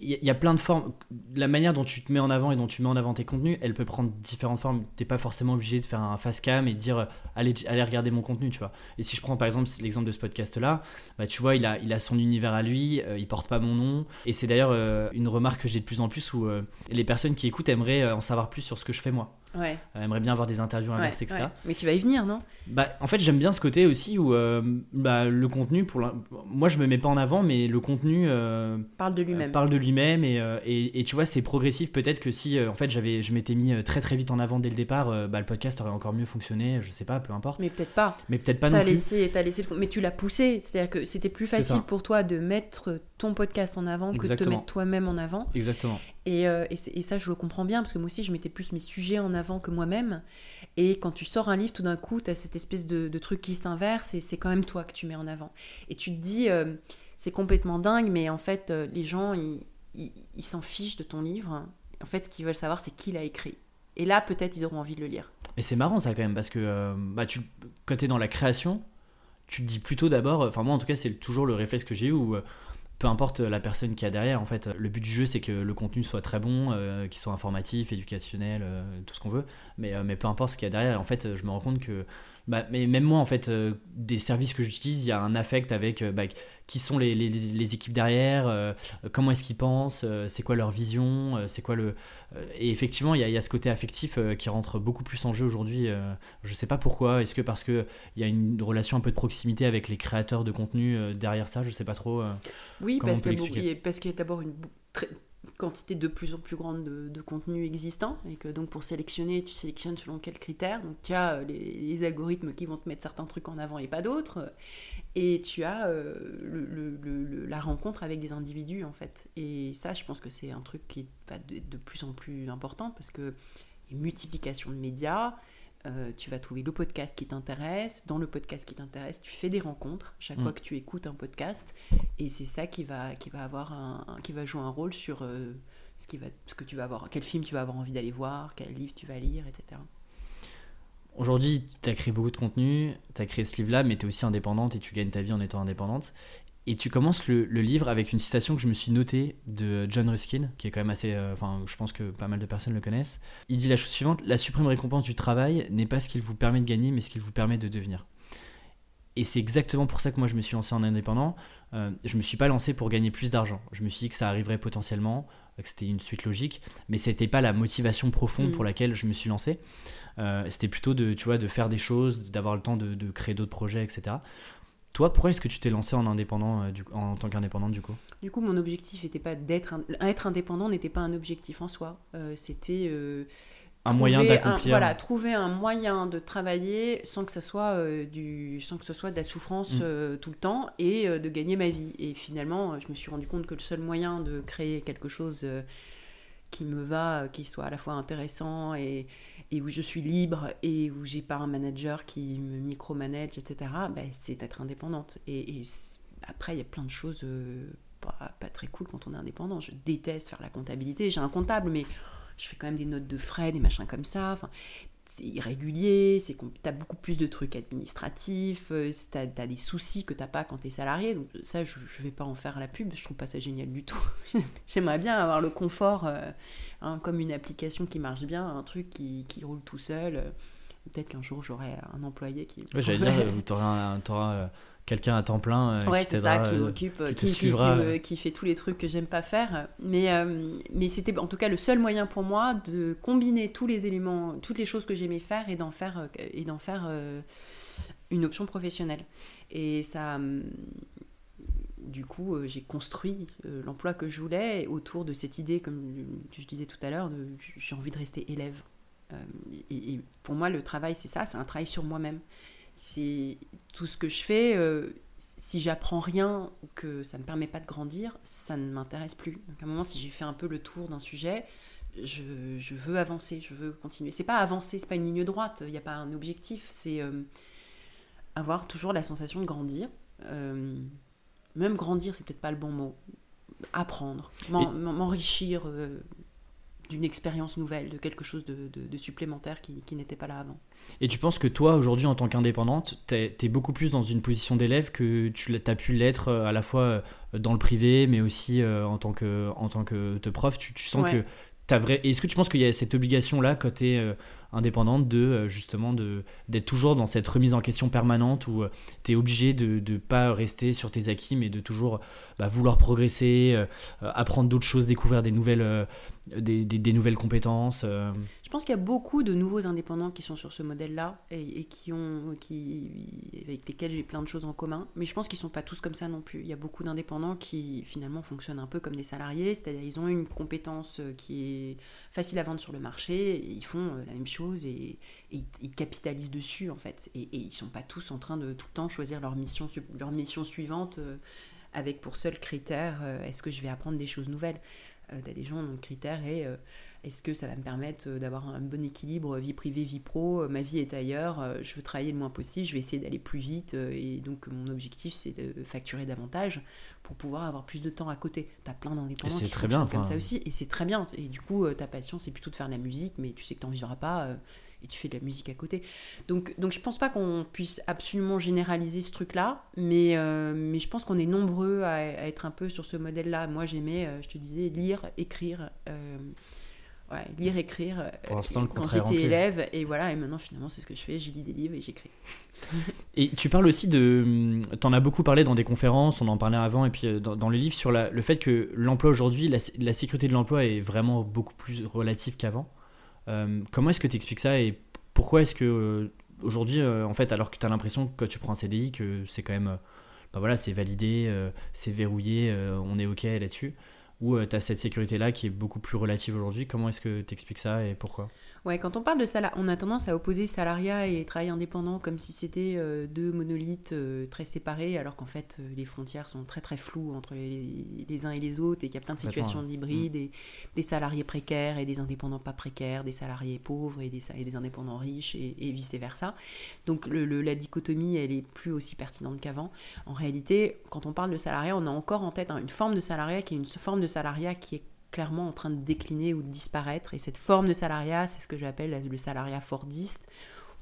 A: il y, a- il y a plein de formes. La manière dont tu te mets en avant et dont tu mets en avant tes contenus, elle peut prendre différentes formes. T'es pas forcément obligé de faire un face cam et de dire euh, allez, allez regarder mon contenu, tu vois. Et si je prends par exemple l'exemple de ce podcast-là, bah, tu vois, il a, il a son univers à lui, euh, il porte pas mon nom. Et c'est d'ailleurs euh, une remarque que j'ai de plus en plus où euh, les personnes qui écoutent aimeraient euh, en savoir plus sur ce que je fais moi.
B: Ouais,
A: Euh, aimeraient bien avoir des interviews
B: ouais,
A: inversées, etc.
B: ouais. Mais tu vas y venir, non?
A: Bah, en fait, j'aime bien ce côté aussi où euh, bah, le contenu, pour moi je me mets pas en avant, mais le contenu euh,
B: Parle de lui-même.
A: parle de lui-même et, et, et tu vois, c'est progressif. Peut-être que si en fait j'avais, je m'étais mis très très vite en avant dès le départ, bah, le podcast aurait encore mieux fonctionné, je sais pas, peu importe.
B: Mais peut-être pas.
A: Mais peut-être pas non plus.
B: t'as laissé le... Mais tu l'as poussé. C'est-à-dire que c'était plus facile pour toi de mettre ton podcast en avant que de te mettre toi-même en avant.
A: Exactement.
B: Et, euh, et, ça, je le comprends bien, parce que moi aussi, je mettais plus mes sujets en avant que moi-même. Et quand tu sors un livre, tout d'un coup, tu as cette espèce de, de truc qui s'inverse, et c'est quand même toi que tu mets en avant. Et tu te dis, euh, c'est complètement dingue, mais en fait, euh, les gens, ils s'en fichent de ton livre. En fait, ce qu'ils veulent savoir, c'est qui l'a écrit. Et là, peut-être, ils auront envie de le lire.
A: Mais c'est marrant ça quand même parce que bah, tu, quand t'es dans la création, tu te dis plutôt d'abord, enfin moi en tout cas c'est toujours le réflexe que j'ai eu où peu importe la personne qui a derrière, en fait, le but du jeu c'est que le contenu soit très bon, euh, qu'il soit informatif, éducationnel, euh, tout ce qu'on veut, mais, euh, mais peu importe ce qu'il y a derrière, en fait, je me rends compte que, bah, mais même moi en fait, euh, des services que j'utilise, il y a un affect avec euh, bah, qui sont les, les- les équipes derrière, euh, comment est-ce qu'ils pensent, c'est quoi leur vision, c'est quoi le... et effectivement, il y, a- il y a ce côté affectif qui rentre beaucoup plus en jeu aujourd'hui. je sais pas pourquoi. Est-ce que parce qu'il y a une relation un peu de proximité avec les créateurs de contenu derrière ça Je sais pas trop.
B: Oui, parce qu'il y a il d'abord une très- quantité de plus en plus grande de, contenu existant et que donc pour sélectionner, tu sélectionnes selon quels critères. Donc tu as euh, les, les algorithmes qui vont te mettre certains trucs en avant et pas d'autres. Et tu as euh, le- la rencontre avec des individus en fait. Et ça, je pense que c'est un truc qui va de, de plus en plus important parce que une multiplication de médias, euh, tu vas trouver le podcast qui t'intéresse. Dans le podcast qui t'intéresse, tu fais des rencontres chaque
A: Mm.
B: fois que tu écoutes un podcast. Et c'est ça qui va, qui va avoir un, un- qui va jouer un rôle sur euh, ce, qui va, ce que tu vas avoir, quel film tu vas avoir envie d'aller voir, quel livre tu vas lire, etc.
A: Aujourd'hui, tu as créé beaucoup de contenu, tu as créé ce livre-là, mais tu es aussi indépendante et tu gagnes ta vie en étant indépendante. Et tu commences le, le livre avec une citation que je me suis notée de John Ruskin, qui est quand même assez. euh, Enfin, je pense que pas mal de personnes le connaissent. Il dit la chose suivante La suprême récompense du travail n'est pas ce qu'il vous permet de gagner, mais ce qu'il vous permet de devenir. Et c'est exactement pour ça que moi je me suis lancé en indépendant. Euh, je me suis pas lancé pour gagner plus d'argent. Je me suis dit que ça arriverait potentiellement, que c'était une suite logique, mais c'était pas la motivation profonde
B: Mm.
A: pour laquelle je me suis lancé. Euh, c'était plutôt de, tu vois, de faire des choses, d'avoir le temps de, de créer d'autres projets, etc. Toi, pourquoi est-ce que tu t'es lancé en indépendant, euh, du, en tant qu'indépendante du coup?
B: Du coup, mon objectif n'était pas d'être être indépendant n'était pas un objectif en soi. Euh, C'était euh,
A: Un moyen d'accomplir.
B: Voilà, trouver un moyen de travailler sans que ça soit euh, du, sans que ce soit de la souffrance
A: Mm.
B: tout le temps et de gagner ma vie. Et finalement, je me suis rendu compte que le seul moyen de créer quelque chose qui me va, qui soit à la fois intéressant et, et où je suis libre et où j'ai pas un manager qui me micromanage, etc. Ben, c'est d'être indépendante. Et, après, il y a plein de choses. euh, pas, très cool quand on est indépendant. Je déteste faire la comptabilité. J'ai un comptable, mais je fais quand même des notes de frais, des machins comme ça. C'est irrégulier, c'est t'as beaucoup plus de trucs administratifs, euh, t'as as des soucis que t'as pas quand t'es salarié. Donc ça, je, je vais pas en faire la pub. Je trouve pas ça génial du tout. J'aimerais bien avoir le confort, euh, hein, comme une application qui marche bien, un truc qui, qui roule tout seul. Euh, Peut-être qu'un jour j'aurai un employé qui.
A: Ouais, J'allais dire, t'auras un- quelqu'un à temps plein euh,
B: Ouais,
A: qui
B: c'est ça, qui
A: euh,
B: m'occupe,
A: qui
B: me-
A: euh.
B: qui fait tous les trucs que j'aime pas faire. Mais, mais c'était en tout cas le seul moyen pour moi de combiner tous les éléments, toutes les choses que j'aimais faire et d'en faire, et d'en faire une option professionnelle. Et ça. hum, Du coup, euh, j'ai construit euh, l'emploi que je voulais autour de cette idée, comme je disais tout à l'heure, j'ai envie de rester élève. Euh, et, et pour moi, le travail, c'est ça, c'est un travail sur moi-même. C'est tout ce que je fais. euh, si j'apprends rien ou que ça ne me permet pas de grandir, ça ne m'intéresse plus. Donc à un moment, si j'ai fait un peu le tour d'un sujet, je, je veux avancer, je veux continuer. C'est pas avancer, c'est pas une ligne droite, il n'y a pas un objectif, c'est euh, avoir toujours la sensation de grandir. Euh, même grandir, c'est peut-être pas le bon mot. Apprendre, m'en- m'enrichir d'une expérience nouvelle, de quelque chose de, supplémentaire qui, n'était pas là avant.
A: Et tu penses que toi, aujourd'hui, en tant qu'indépendante, tu es, beaucoup plus dans une position d'élève que tu as pu l'être euh, à la fois euh, dans le privé, mais aussi en tant que, en tant que prof? Tu, sens que. Est-ce que tu penses qu'il y a cette obligation-là quand tu es indépendante de euh, justement de d'être toujours dans cette remise en question permanente où euh, tu es obligé de ne pas rester sur tes acquis mais de toujours bah, vouloir progresser, euh, apprendre d'autres choses, découvrir des nouvelles, des, des, nouvelles compétences.
B: Je pense qu'il y a beaucoup de nouveaux indépendants qui sont sur ce modèle-là et, qui ont, qui, avec lesquels j'ai plein de choses en commun, mais je pense qu'ils ne sont pas tous comme ça non plus. Il y a beaucoup d'indépendants qui finalement fonctionnent un peu comme des salariés, c'est-à-dire ils ont une compétence qui est facile à vendre sur le marché, ils font la même chose et, ils capitalisent dessus en fait. Et, et, ils sont pas tous en train de tout le temps choisir leur mission, leur mission suivante euh, avec pour seul critère euh, est-ce que je vais apprendre des choses nouvelles? Euh, tu des gens dont le critère est est-ce que ça va me permettre d'avoir un bon équilibre vie privée, vie pro Ma vie est ailleurs, je veux travailler le moins possible, je vais essayer d'aller plus vite et donc mon objectif c'est de facturer davantage pour pouvoir avoir plus de temps à côté. Tu as plein d'indépendants qui très bien, comme ça aussi et c'est très bien. Et du coup, ta passion c'est plutôt de faire de la musique, mais tu sais que tu n'en vivras pas et tu fais de la musique à côté. Donc, donc je pense pas qu'on puisse absolument généraliser ce truc-là, mais, euh, mais je pense qu'on est nombreux à, être un peu sur ce modèle-là. Moi, j'aimais, euh, je te disais, lire, écrire. Euh, ouais, lire, écrire quand j'étais élève. Et voilà, et maintenant, finalement, c'est ce que je fais. Je lis des livres et j'écris.
A: et tu parles aussi de. Tu en as beaucoup parlé dans des conférences, on en parlait avant, et puis dans, dans le livre, sur la, le fait que l'emploi aujourd'hui, la, la, sécurité de l'emploi est vraiment beaucoup plus relative qu'avant. Euh, comment est-ce que tu expliques ça et pourquoi est-ce que euh, aujourd'hui, euh, en fait, alors que tu as l'impression que quand tu prends un CDI, que c'est quand même, bah voilà, c'est validé, c'est verrouillé, on est OK là-dessus, ou tu as cette sécurité-là qui est beaucoup plus relative aujourd'hui, comment est-ce que tu expliques ça et pourquoi?
B: Ouais, quand on parle de salariat, on a tendance à opposer salariat et travail indépendant comme si c'était euh, deux monolithes euh, très séparés, alors qu'en fait euh, les frontières sont très très floues entre les, uns et les autres et qu'il y a plein de situations hybrides, mm. et des salariés précaires et des indépendants pas précaires, des salariés pauvres et des, et des indépendants riches et, vice versa. Donc le, la dichotomie elle est plus aussi pertinente qu'avant. En réalité, quand on parle de salariat, on a encore en tête hein, une forme de salariat qui est une forme de salariat qui est clairement en train de décliner ou de disparaître. Et cette forme de salariat, c'est ce que j'appelle le salariat fordiste,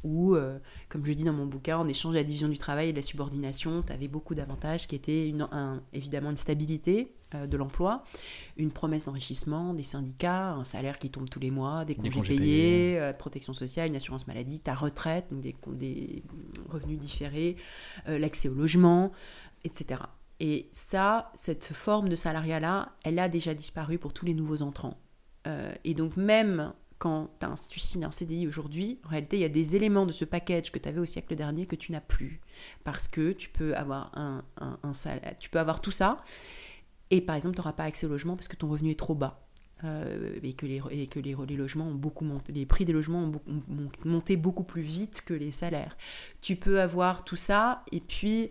B: où, euh, comme je dis dans mon bouquin, en échange de la division du travail et de la subordination, tu avais beaucoup d'avantages qui étaient une, évidemment une stabilité euh, de l'emploi, une promesse d'enrichissement, des syndicats, un salaire qui tombe tous les mois, des congés, payés, euh, protection sociale, une assurance maladie, ta retraite, des, des revenus différés, l'accès au logement, etc. Et ça, cette forme de salariat-là, elle a déjà disparu pour tous les nouveaux entrants. Euh, et donc même quand tu signes un CDI aujourd'hui, en réalité, il y a des éléments de ce package que tu avais au siècle dernier que tu n'as plus. Parce que tu peux avoir un, un, salaire, tu peux avoir tout ça, et par exemple, tu n'auras pas accès au logement parce que ton revenu est trop bas. Euh, et que, les, logements ont beaucoup monté, les prix des logements ont, ont, monté beaucoup plus vite que les salaires. Tu peux avoir tout ça, et puis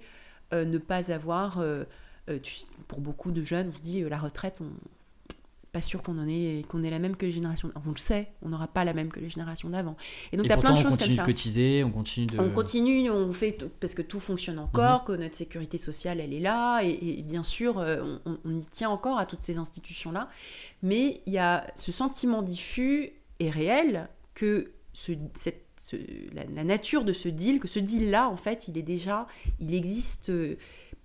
B: euh, ne pas avoir, euh, euh, pour beaucoup de jeunes, on se dit la retraite, on, pas sûr qu'on en ait qu'on ait la même que les générations on le sait on n'aura pas la même que les générations d'avant.
A: Et donc il y a plein de choses comme ça on continue de cotiser on continue de
B: on continue on fait parce que tout fonctionne encore mhm. que notre sécurité sociale elle est là et, bien sûr on, y tient encore à toutes ces institutions là mais il y a ce sentiment diffus et réel que ce, cette la, nature de ce deal, que ce deal-là, en fait, il est déjà, il existe euh,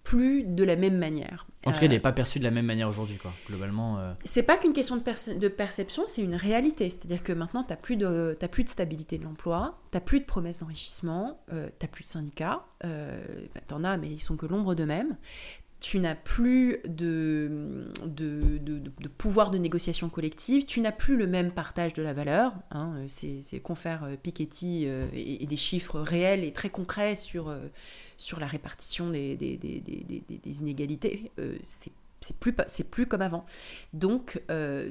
B: plus de la même manière.
A: En tout cas, il n'est euh, pas perçu de la même manière aujourd'hui, quoi, globalement. Euh.
B: C'est pas qu'une question de, de, perception, c'est une réalité. C'est-à-dire que maintenant, tu n'as plus, de, plus de stabilité de l'emploi, tu n'as plus de promesses d'enrichissement, tu n'as plus de syndicats, bah, tu en as, mais ils sont que l'ombre d'eux-mêmes tu n'as plus de, de, de, pouvoir de négociation collective, tu n'as plus le même partage de la valeur. Hein, c'est confère euh, Piketty euh, et, des chiffres réels et très concrets sur, euh, sur la répartition des, des, des, des inégalités. c'est c'est plus plus comme avant donc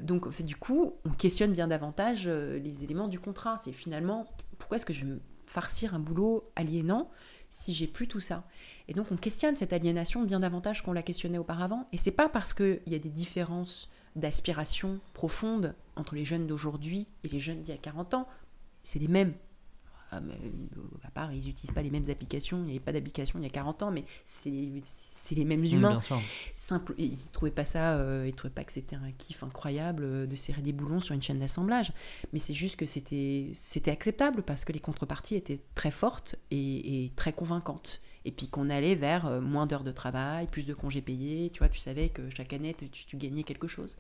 B: donc en fait, du coup on questionne bien davantage les éléments du contrat c'est finalement pourquoi est-ce que je vais me farcir un boulot aliénant si j'ai plus tout ça et donc on questionne cette aliénation bien davantage qu'on l'a questionné auparavant. Et c'est pas parce qu'il y a des différences d'aspiration profondes entre les jeunes d'aujourd'hui et les jeunes d'il y a 40 ans, c'est les mêmes. À part, ils n'utilisent pas les mêmes applications, il n'y avait pas d'application il y a 40 ans, mais c'est les mêmes humains. Simple, ils ne trouvaient pas ça, ils ne trouvaient pas que c'était un kiff incroyable de serrer des boulons sur une chaîne d'assemblage. Mais c'est juste que c'était acceptable parce que les contreparties étaient très fortes et, et très convaincantes et puis qu'on allait vers euh, moins d'heures de travail, plus de congés payés, tu vois, tu savais que chaque année, tu, gagnais quelque chose.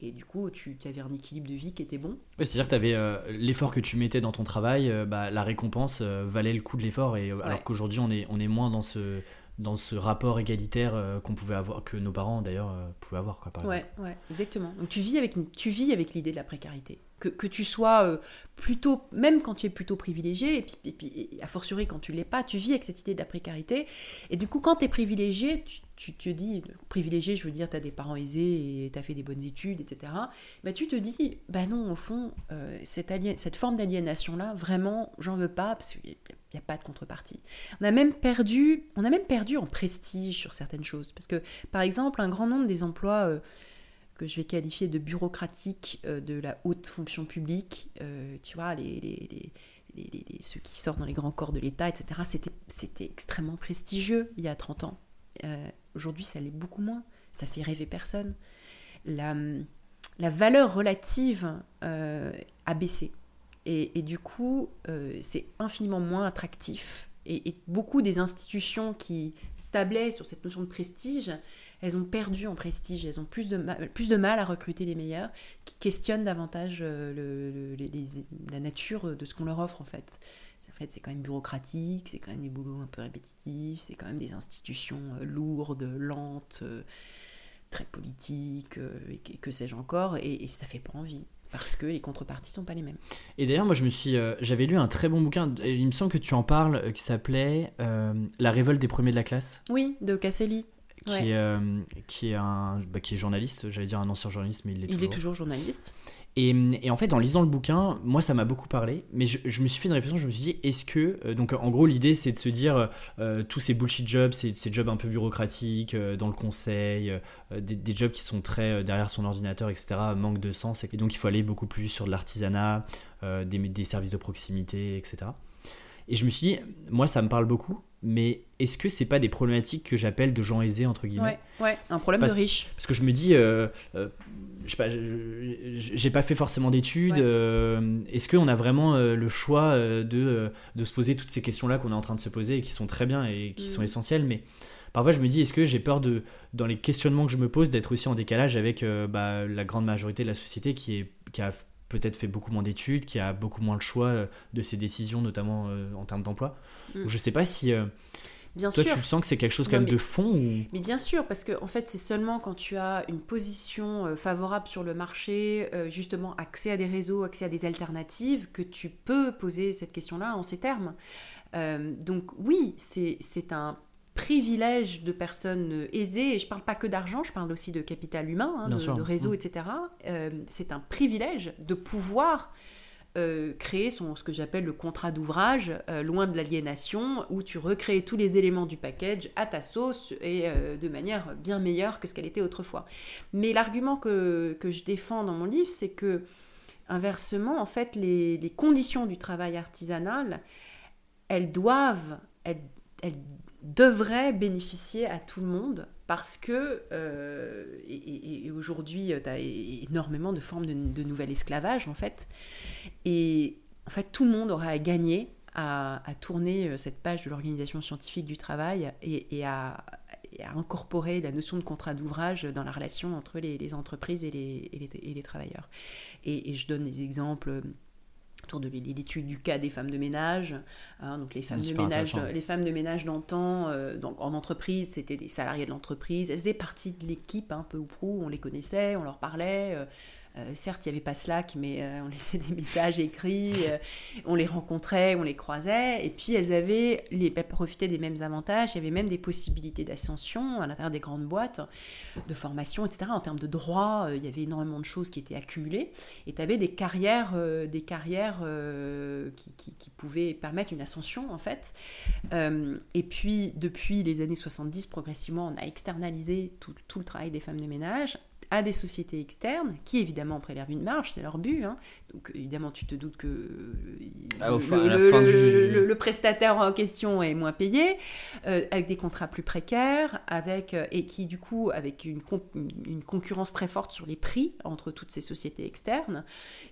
B: Et du coup, tu avais un équilibre de vie qui était bon.
A: C'est-à-dire que tu avais euh, l'effort que tu mettais dans ton travail, euh, bah, la récompense valait le coût de l'effort, et alors qu'aujourd'hui, on est, on est moins dans ce, dans ce rapport égalitaire qu'on pouvait avoir, que nos parents d'ailleurs pouvaient avoir. Quoi, par
B: ouais, ouais, exactement. Donc tu vis avec, tu vis avec l'idée de la précarité que, tu sois euh, plutôt, même quand tu es plutôt privilégié, et puis, a fortiori quand tu l'es pas, tu vis avec cette idée de la précarité. Et du coup, quand tu es privilégié, tu, te dis, privilégié, je veux dire, tu as des parents aisés et tu as fait des bonnes études, etc. Bah, tu te dis, bah non, au fond, euh, cette, cette forme d'aliénation-là, vraiment, j'en veux pas, parce qu'il n'y a, pas de contrepartie. On a même perdu, on a même perdu en prestige sur certaines choses. Parce que, par exemple, un grand nombre des emplois... Euh, que je vais qualifier de bureaucratique euh, de la haute fonction publique, euh, tu vois, les, les, les, ceux qui sortent dans les grands corps de l'État, etc., c'était extrêmement prestigieux il y a 30 ans. Euh, aujourd'hui, ça l'est beaucoup moins. Ça fait rêver personne. La, la valeur relative a baissé. Et, du coup, c'est infiniment moins attractif. Et, beaucoup des institutions qui tablaient sur cette notion de prestige elles ont perdu en prestige, elles ont plus de, mal, plus de mal à recruter les meilleurs, qui questionnent davantage euh, le, la nature de ce qu'on leur offre en fait. En fait, c'est quand même bureaucratique, c'est quand même des boulots un peu répétitifs, c'est quand même des institutions euh, lourdes, lentes, euh, très politiques, et que, sais-je encore, et, et ça fait pas envie parce que les contreparties sont pas les mêmes.
A: Et d'ailleurs, moi, je me suis, j'avais lu un très bon bouquin. Il me semble que tu en parles, qui s'appelait La révolte des premiers de la classe.
B: Oui, de Casselli
A: qui, est, euh, qui, est un, bah, qui est journaliste, j'allais dire un ancien journaliste, mais il est
B: toujours. Il est toujours journaliste.
A: Et, et, en fait, en lisant le bouquin, moi, ça m'a beaucoup parlé, mais je, je, me suis fait une réflexion, je me suis dit, est-ce que... Euh, donc, en gros, l'idée, c'est de se dire, euh, tous ces bullshit jobs, ces, ces, jobs un peu bureaucratiques, dans le conseil, des, des, jobs qui sont très derrière son ordinateur, etc., manque de sens, et donc il faut aller beaucoup plus sur de l'artisanat, des, des services de proximité, etc. Et je me suis dit, moi, ça me parle beaucoup, mais est-ce que c'est pas des problématiques que j'appelle de gens aisés entre guillemets
B: ouais, ouais, un problème de riche.
A: Parce que je me dis, euh, euh, je sais pas, j'ai pas fait forcément d'études. Euh, est-ce qu'on a vraiment le choix de, de se poser toutes ces questions-là qu'on est en train de se poser et qui sont très bien et qui sont mm. essentielles, mais parfois je me dis, est-ce que j'ai peur de, dans les questionnements que je me pose, d'être aussi en décalage avec bah, la grande majorité de la société qui est qui a peut-être fait beaucoup moins d'études, qui a beaucoup moins le choix euh, de ses décisions, notamment euh, en termes d'emploi. Mm. Je ne sais pas si... Euh, bien toi, tu le sens que c'est quelque chose quand même de fond ou...
B: Mais bien sûr, parce que en fait, c'est seulement quand tu as une position favorable sur le marché, justement accès à des réseaux, accès à des alternatives, que tu peux poser cette question-là en ces termes. donc oui, c'est un privilège de personnes euh, aisées, et je ne parle pas que d'argent, je parle aussi de capital humain, hein, de, réseau, mm. etc. Euh, c'est un privilège de pouvoir euh, créer son, ce que j'appelle le contrat d'ouvrage, loin de l'aliénation, où tu recrées tous les éléments du package à ta sauce et de manière bien meilleure que ce qu'elle était autrefois. Mais l'argument que, que, je défends dans mon livre, c'est que, inversement, en fait, les, les, conditions du travail artisanal, elles doivent, elles, elles devrait bénéficier à tout le monde parce que, euh, et, aujourd'hui, tu as énormément de formes de, nouvel esclavage en fait, et en fait, tout le monde aura à gagner à, tourner euh, cette page de l'organisation scientifique du travail et, à, incorporer la notion de contrat d'ouvrage dans la relation entre les, entreprises les, et les, travailleurs. Et, je donne des exemples autour de l'étude du cas des femmes de ménage. Hein, donc les femmes, de ménage, les femmes de ménage d'antan, euh, donc en entreprise, c'était des salariés de l'entreprise. Elles faisaient partie de l'équipe, un peu ou prou. On les connaissait, on leur parlait. Euh, certes, il n'y avait pas Slack, mais euh, on laissait des messages écrits, euh, on les rencontrait, on les croisait, et puis elles avaient, les, elles profitaient des mêmes avantages, il y avait même des possibilités d'ascension à l'intérieur des grandes boîtes, de formation, etc. En termes de droits, il y avait énormément de choses qui étaient accumulées, et tu avais des carrières, des carrières qui, pouvaient permettre une ascension, en fait. et puis, depuis les années 70, progressivement, on a externalisé tout le travail des femmes de ménage à des sociétés externes qui évidemment prélèvent une marge, c'est leur but, hein, donc évidemment, tu te doutes que
A: Ah, au
B: le, prestataire en question est moins payé, euh, avec des contrats plus précaires, avec, euh, et qui du coup, avec une, une concurrence très forte sur les prix entre toutes ces sociétés externes,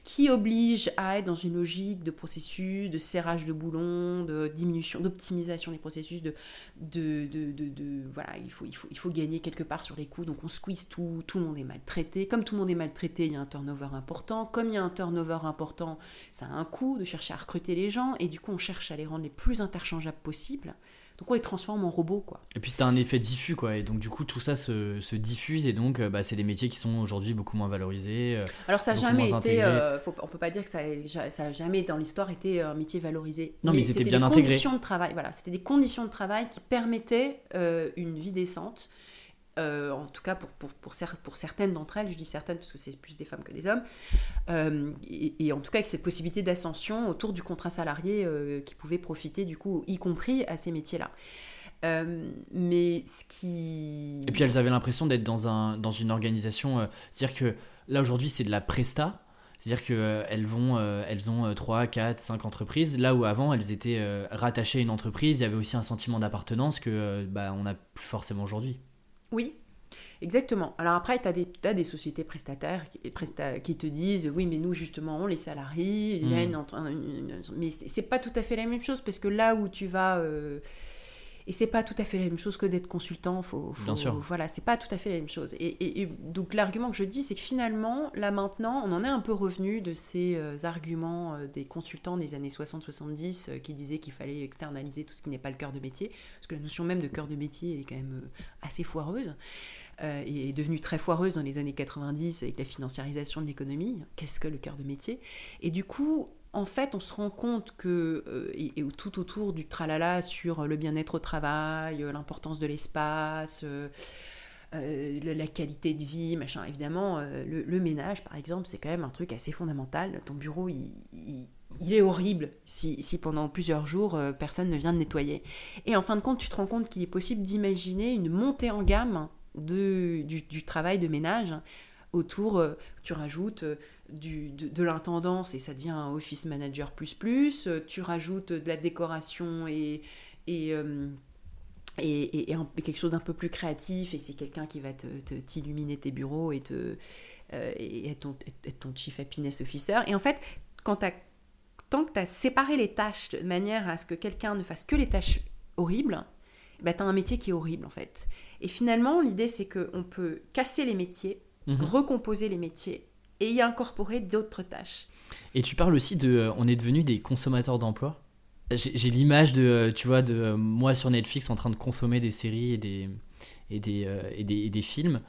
B: qui oblige à être dans une logique de processus, de serrage de boulons, de diminution, d'optimisation des processus, de, de, de- de- voilà, il faut, il, faut, il faut gagner quelque part sur les coûts, donc on squeeze tout, tout le monde est maltraité. Comme tout le monde est maltraité, il y a un turnover important. Comme il y a un turnover important, ça a un coût de chercher à recruter les gens, et du coup on cherche à les rendre les plus interchangeables possibles. Donc on les transforme en robots, quoi.
A: Et puis c'était un effet diffus, quoi. Et donc, du coup, tout ça se, se diffuse. Et donc, euh, bah, c'est des métiers qui sont aujourd'hui beaucoup moins valorisés. euh,
B: Alors ça n'a jamais été, euh, faut, on peut pas dire que ça, a- ça a jamais dans l'histoire été un métier valorisé.
A: Non, mais ils étaient
B: c'était
A: bien
B: des conditions de travail. Voilà, c'était des conditions de travail qui permettaient euh, une vie décente. Euh, en tout cas pour, pour, pour, cer- pour certaines d'entre elles, je dis certaines parce que c'est plus des femmes que des hommes, euh, et, en tout cas avec cette possibilité d'ascension autour du contrat salarié euh, qui pouvait profiter du coup, y compris à ces métiers-là. Mais ce qui...
A: Et puis elles avaient l'impression d'être dans, un, dans une organisation. C'est-à-dire que là aujourd'hui c'est de la presta. C'est-à-dire qu'elles vont, elles ont euh, 3, 4, 5 entreprises. Là où avant elles étaient rattachées à une entreprise, il y avait aussi un sentiment d'appartenance que bah, n'a plus forcément aujourd'hui.
B: Oui, exactement. Alors après, tu as, des des sociétés prestataires qui, presta- qui te disent oui, mais nous, justement, on les salariés,
A: Mm.
B: un- une- une- mais c'est c'est pas tout à fait la même chose parce que là où tu vas. euh, et c'est pas tout à fait la même chose que d'être consultant. Faut, faut-
A: Bien sûr.
B: Voilà, c'est pas tout à fait la même chose. Et, et- et donc l'argument que je dis, c'est que finalement, là maintenant, on en est un peu revenu de ces euh, arguments euh, des consultants des années 60-70 euh, qui disaient qu'il fallait externaliser tout ce qui n'est pas le cœur de métier. Parce que la notion même de cœur de métier, elle est quand même assez foireuse. et est devenue très foireuse dans les années 90 avec la financiarisation de l'économie. Qu'est-ce que le cœur de métier? Et du coup, en fait, on se rend compte que, euh, et, tout autour du tralala sur le bien-être au travail, euh, l'importance de l'espace, euh, le- la qualité de vie, machin, évidemment, le, le ménage, par exemple, c'est quand même un truc assez fondamental. Ton bureau, il, est horrible si, pendant plusieurs jours, personne ne vient de nettoyer. Et en fin de compte, tu te rends compte qu'il est possible d'imaginer une montée en gamme du, travail de ménage autour, tu rajoutes du, de, de l'intendance et ça devient un office manager plus plus, euh, tu rajoutes de la décoration et, et, euh, et, et- un- quelque chose d'un peu plus créatif et c'est quelqu'un qui va te, te- t'illuminer tes bureaux et, te, euh, et être, ton, être ton chief happiness officer. Et en fait, quand tant que tu as séparé les tâches de manière à ce que quelqu'un ne fasse que les tâches horribles, bah, tu as un métier qui est horrible en fait. Et finalement, l'idée c'est qu'on peut casser les métiers,
A: Mhm.
B: recomposer les métiers et y incorporer d'autres tâches.
A: Et tu parles aussi de. euh, on est devenu des consommateurs d'emploi. J'ai l'image de, euh, tu vois, de euh, moi sur Netflix en train de consommer des séries et des, et des, et des, et des films.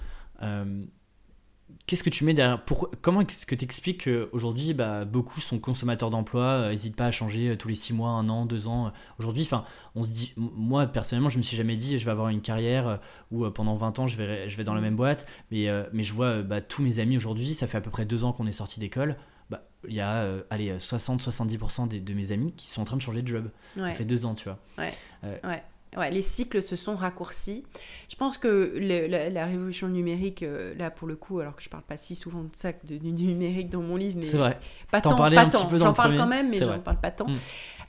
A: Qu'est-ce que tu mets derrière pour, Comment est-ce que tu expliques qu'aujourd'hui, bah, beaucoup sont consommateurs d'emploi, n'hésitent pas à changer euh, tous les 6 mois, 1 an, 2 ans Aujourd'hui, enfin, on se dit, moi personnellement, je me suis jamais dit je vais avoir une carrière euh, où euh, pendant 20 ans je vais, je vais dans la même boîte, mais, euh, mais je vois euh, bah, tous mes amis aujourd'hui, ça fait à peu près 2 ans qu'on est sorti d'école. Bah, il y a euh, allez, 60-70% des- de mes amis qui sont en train de changer de job. Ça fait 2 ans, tu vois.
B: Ouais, les cycles se sont raccourcis. Je pense que le- la, la révolution numérique, euh, là pour le coup, alors que je parle pas si souvent de ça, de- du numérique dans mon livre, mais
A: C'est vrai.
B: pas tant, pas tant. J'en
A: le
B: parle
A: premier,
B: quand même, mais j'en parle pas tant.
A: Mm.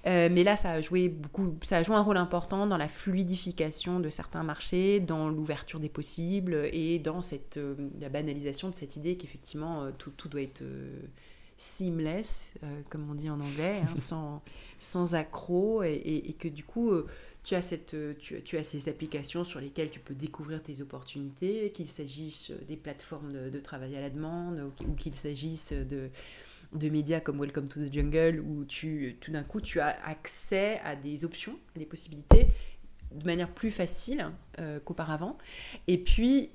B: Euh, mais là, ça a joué beaucoup, ça a joué un rôle important dans la fluidification de certains marchés, dans l'ouverture des possibles et dans cette euh, la banalisation de cette idée qu'effectivement tout, tout doit être seamless, comme on dit en anglais, hein, sans, sans accroc, et, et- et que du coup, tu as, cette, euh, tu, tu as ces applications sur lesquelles tu peux découvrir tes opportunités, qu'il s'agisse des plateformes de, travail à la demande ou qu'il- ou qu'il s'agisse de, de médias comme Welcome to the Jungle, où tu, tout d'un coup, tu as accès à des options, à des possibilités, de manière plus facile euh, qu'auparavant. Et puis,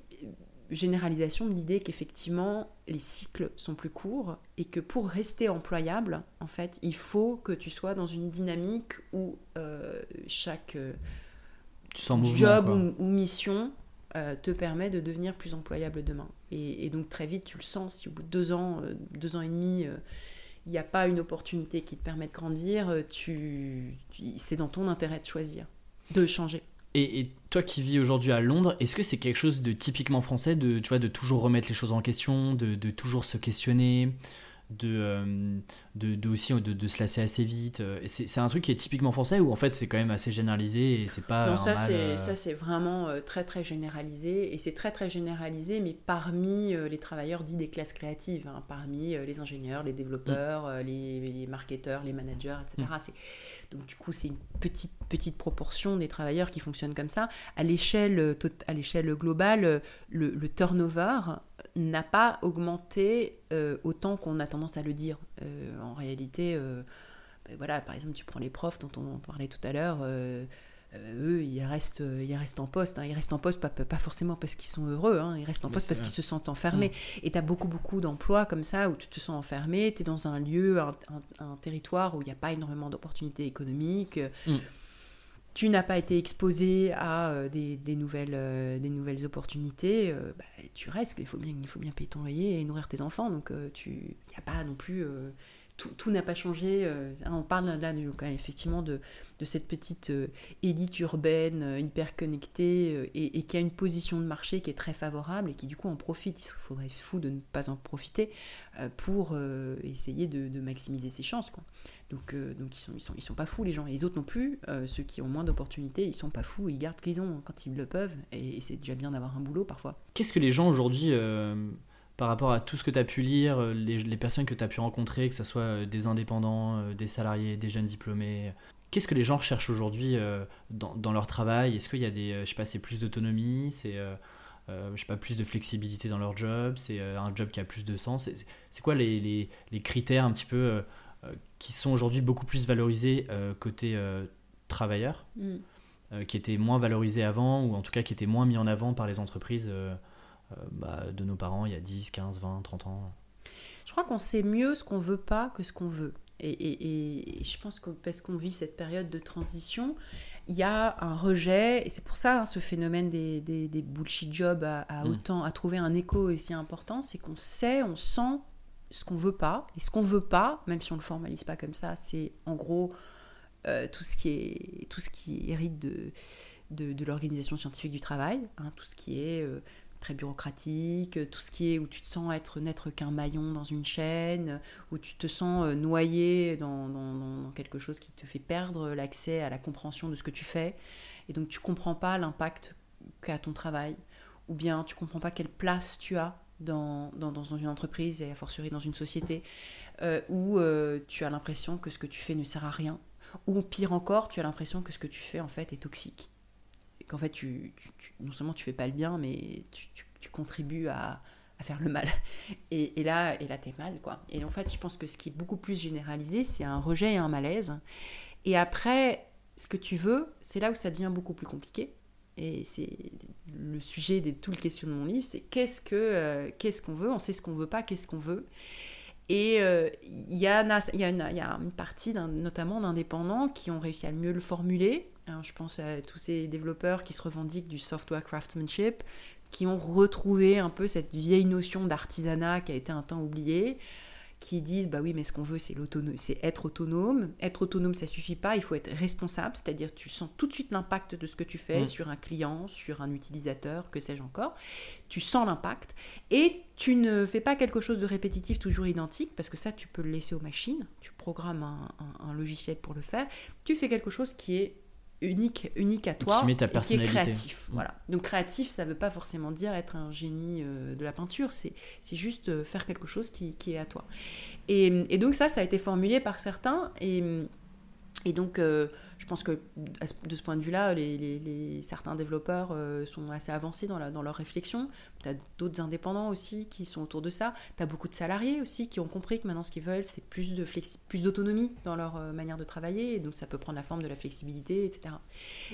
B: généralisation de l'idée qu'effectivement, les cycles sont plus courts et que pour rester employable, en fait, il faut que tu sois dans une dynamique où euh, chaque euh, job ou, ou mission euh, te permet de devenir plus employable demain. Et, et donc très vite, tu le sens, si au bout de deux ans, deux ans et demi, il n'y a pas une opportunité qui te permet de grandir, tu, tu- c'est dans ton intérêt de choisir, de changer.
A: Et, toi qui vis aujourd'hui à Londres, est-ce que c'est quelque chose de typiquement français de, tu de toujours remettre les choses en question, de, de toujours se questionner, de, euh, de, de, aussi de, de, se lasser assez vite. C'est un truc qui est typiquement français ou en fait c'est quand même assez généralisé et c'est pas.
B: Non, ça c'est ça c'est vraiment très très généralisé et c'est très très généralisé mais parmi les travailleurs dits des classes créatives, hein, parmi les ingénieurs, les développeurs, mm. les, les, marketeurs, les managers, etc. Mm. Donc du coup c'est une petite petite proportion des travailleurs qui fonctionnent comme ça. À l'échelle à l'échelle globale, le, le turnover n'a pas augmenté euh, autant qu'on a tendance à le dire. Euh, en réalité, euh, ben voilà, par exemple, tu prends les profs dont on parlait tout à l'heure, eux, ils restent, ils restent en poste. Hein. Ils restent en poste pas, pas forcément parce qu'ils sont heureux, hein. ils restent en poste parce qu'ils se sentent enfermés. Mm. Et tu as beaucoup, beaucoup d'emplois comme ça où tu te sens enfermé, tu es dans un lieu, un, territoire où il n'y a pas énormément d'opportunités économiques. Mm tu n'as pas été exposé à euh, des, nouvelles, euh, des nouvelles opportunités, euh, bah, tu restes, il faut, bien, il faut bien payer ton loyer et nourrir tes enfants, donc il n'y a pas non plus... tout, tout n'a pas changé. Hein, on parle là, effectivement de, de, cette petite élite urbaine hyper connectée et, qui a une position de marché qui est très favorable et qui du coup en profite. Il faudrait fou de ne pas en profiter pour essayer de, maximiser ses chances. Donc, euh, donc ils, sont, ils, sont, ils sont pas fous les gens. Et les autres non plus, euh, ceux qui ont moins d'opportunités, ils sont pas fous, ils gardent ce qu'ils ont quand ils le peuvent. Et, c'est déjà bien d'avoir un boulot parfois.
A: Qu'est-ce que les gens aujourd'hui, euh, par rapport à tout ce que tu as pu lire, les, personnes que tu as pu rencontrer, que ce soit des indépendants, des salariés, des jeunes diplômés, qu'est-ce que les gens recherchent aujourd'hui dans, dans, leur travail? Est-ce qu'il y a des, je sais pas, c'est plus d'autonomie, c'est je sais pas, plus de flexibilité dans leur job, c'est un job qui a plus de sens? C'est quoi les, les, les, critères un petit peu qui sont aujourd'hui beaucoup plus valorisés euh, côté euh, travailleurs, mm. qui étaient moins valorisés avant, ou en tout cas qui étaient moins mis en avant par les entreprises bah, de nos parents il y a 10, 15, 20, 30 ans.
B: Je crois qu'on sait mieux ce qu'on veut pas que ce qu'on veut. Et, et, je pense que parce qu'on vit cette période de transition, il y a un rejet, et c'est pour ça hein, ce phénomène des, des, des, bullshit jobs a, mm. autant à trouver un écho aussi important, c'est qu'on sait, on sent ce qu'on veut pas. Et ce qu'on veut pas, même si on le formalise pas comme ça, c'est en gros euh, tout, ce qui est, tout ce qui hérite de, de, l'organisation scientifique du travail, hein, tout ce qui est euh, très bureaucratique, tout ce qui est où tu te sens être n'être qu'un maillon dans une chaîne, où tu te sens euh, noyé dans, dans, dans, quelque chose qui te fait perdre l'accès à la compréhension de ce que tu fais. Et donc tu comprends pas l'impact qu'a ton travail, ou bien tu comprends pas quelle place tu as dans, dans, dans, une entreprise et a fortiori dans une société euh, où euh, tu as l'impression que ce que tu fais ne sert à rien, ou pire encore, tu as l'impression que ce que tu fais en fait est toxique. Et qu'en fait, tu, non seulement tu fais pas le bien, mais tu, tu contribues à, à, faire le mal. Et, et là, et là t'es mal, quoi. Et en fait, je pense que ce qui est beaucoup plus généralisé, c'est un rejet et un malaise. Et après, ce que tu veux, c'est là où ça devient beaucoup plus compliqué et c'est le sujet de tout le question de mon livre, c'est qu'est-ce que euh, qu'est-ce qu'on veut, on sait ce qu'on veut pas, qu'est-ce qu'on veut. Et euh, il y, a, y, une, y a une partie notamment d'indépendants qui ont réussi à mieux le formuler. je pense à tous ces développeurs qui se revendiquent du software craftsmanship, qui ont retrouvé un peu cette vieille notion d'artisanat qui a été un temps oubliée qui disent bah oui mais ce qu'on veut c'est l'autonomie c'est être autonome. Être autonome ça suffit pas. Il faut être responsable c'est-à-dire tu sens tout de suite l'impact de ce que tu fais mm. sur un client sur un utilisateur que sais-je encore. Tu sens l'impact et tu ne fais pas quelque chose de répétitif toujours identique parce que ça tu peux le laisser aux machines. Tu programmes un logiciel pour le faire. Tu fais quelque chose qui est unique, unique à toi,
A: qui, ta personnalité.
B: est créatif. Mm. Voilà. Donc créatif, ça ne veut pas forcément dire être un génie euh, de la peinture, c'est juste euh, faire quelque chose qui, qui est à toi. Et, et, donc ça, ça a été formulé par certains, et, et donc euh, je pense que de ce point de vue-là, les, certains développeurs euh, sont assez avancés dans, la, dans leur réflexion. Tu as d'autres indépendants aussi qui sont autour de ça. Tu as beaucoup de salariés aussi qui ont compris que maintenant ce qu'ils veulent, c'est plus de plus d'autonomie dans leur euh, manière de travailler. Et donc ça peut prendre la forme de la flexibilité, etc.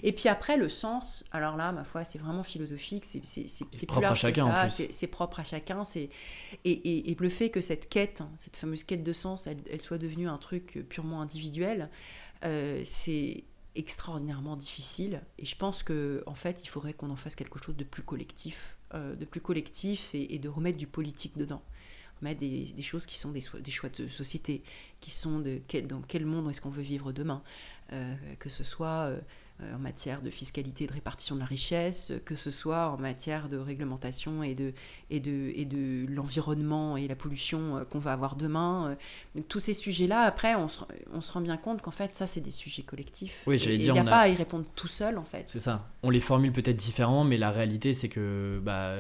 B: Et puis après, le sens, alors là, ma foi, c'est vraiment philosophique. C'est
A: propre à chacun.
B: C'est propre à chacun. Et, et, et, le fait que cette quête, cette fameuse quête de sens, elle, elle soit devenue un truc purement individuel, euh, c'est extraordinairement difficile. Et je pense que en fait, il faudrait qu'on en fasse quelque chose de plus collectif, euh, de plus collectif et, de remettre du politique dedans. Remettre des, choses qui sont des, choix de société, qui sont de dans quel monde est-ce qu'on veut vivre demain. Euh, que ce soit euh, en matière de fiscalité et de répartition de la richesse, que ce soit en matière de réglementation et de, et de, et de l'environnement et la pollution euh, qu'on va avoir demain. Euh, tous ces sujets-là, après, on se, on se, rend bien compte qu'en fait, ça, c'est des sujets collectifs.
A: Oui,
B: j'allais dire. Il n'y a, pas à y répondre tout seul, en fait.
A: C'est ça. On les formule peut-être différemment, mais la réalité, c'est que bah,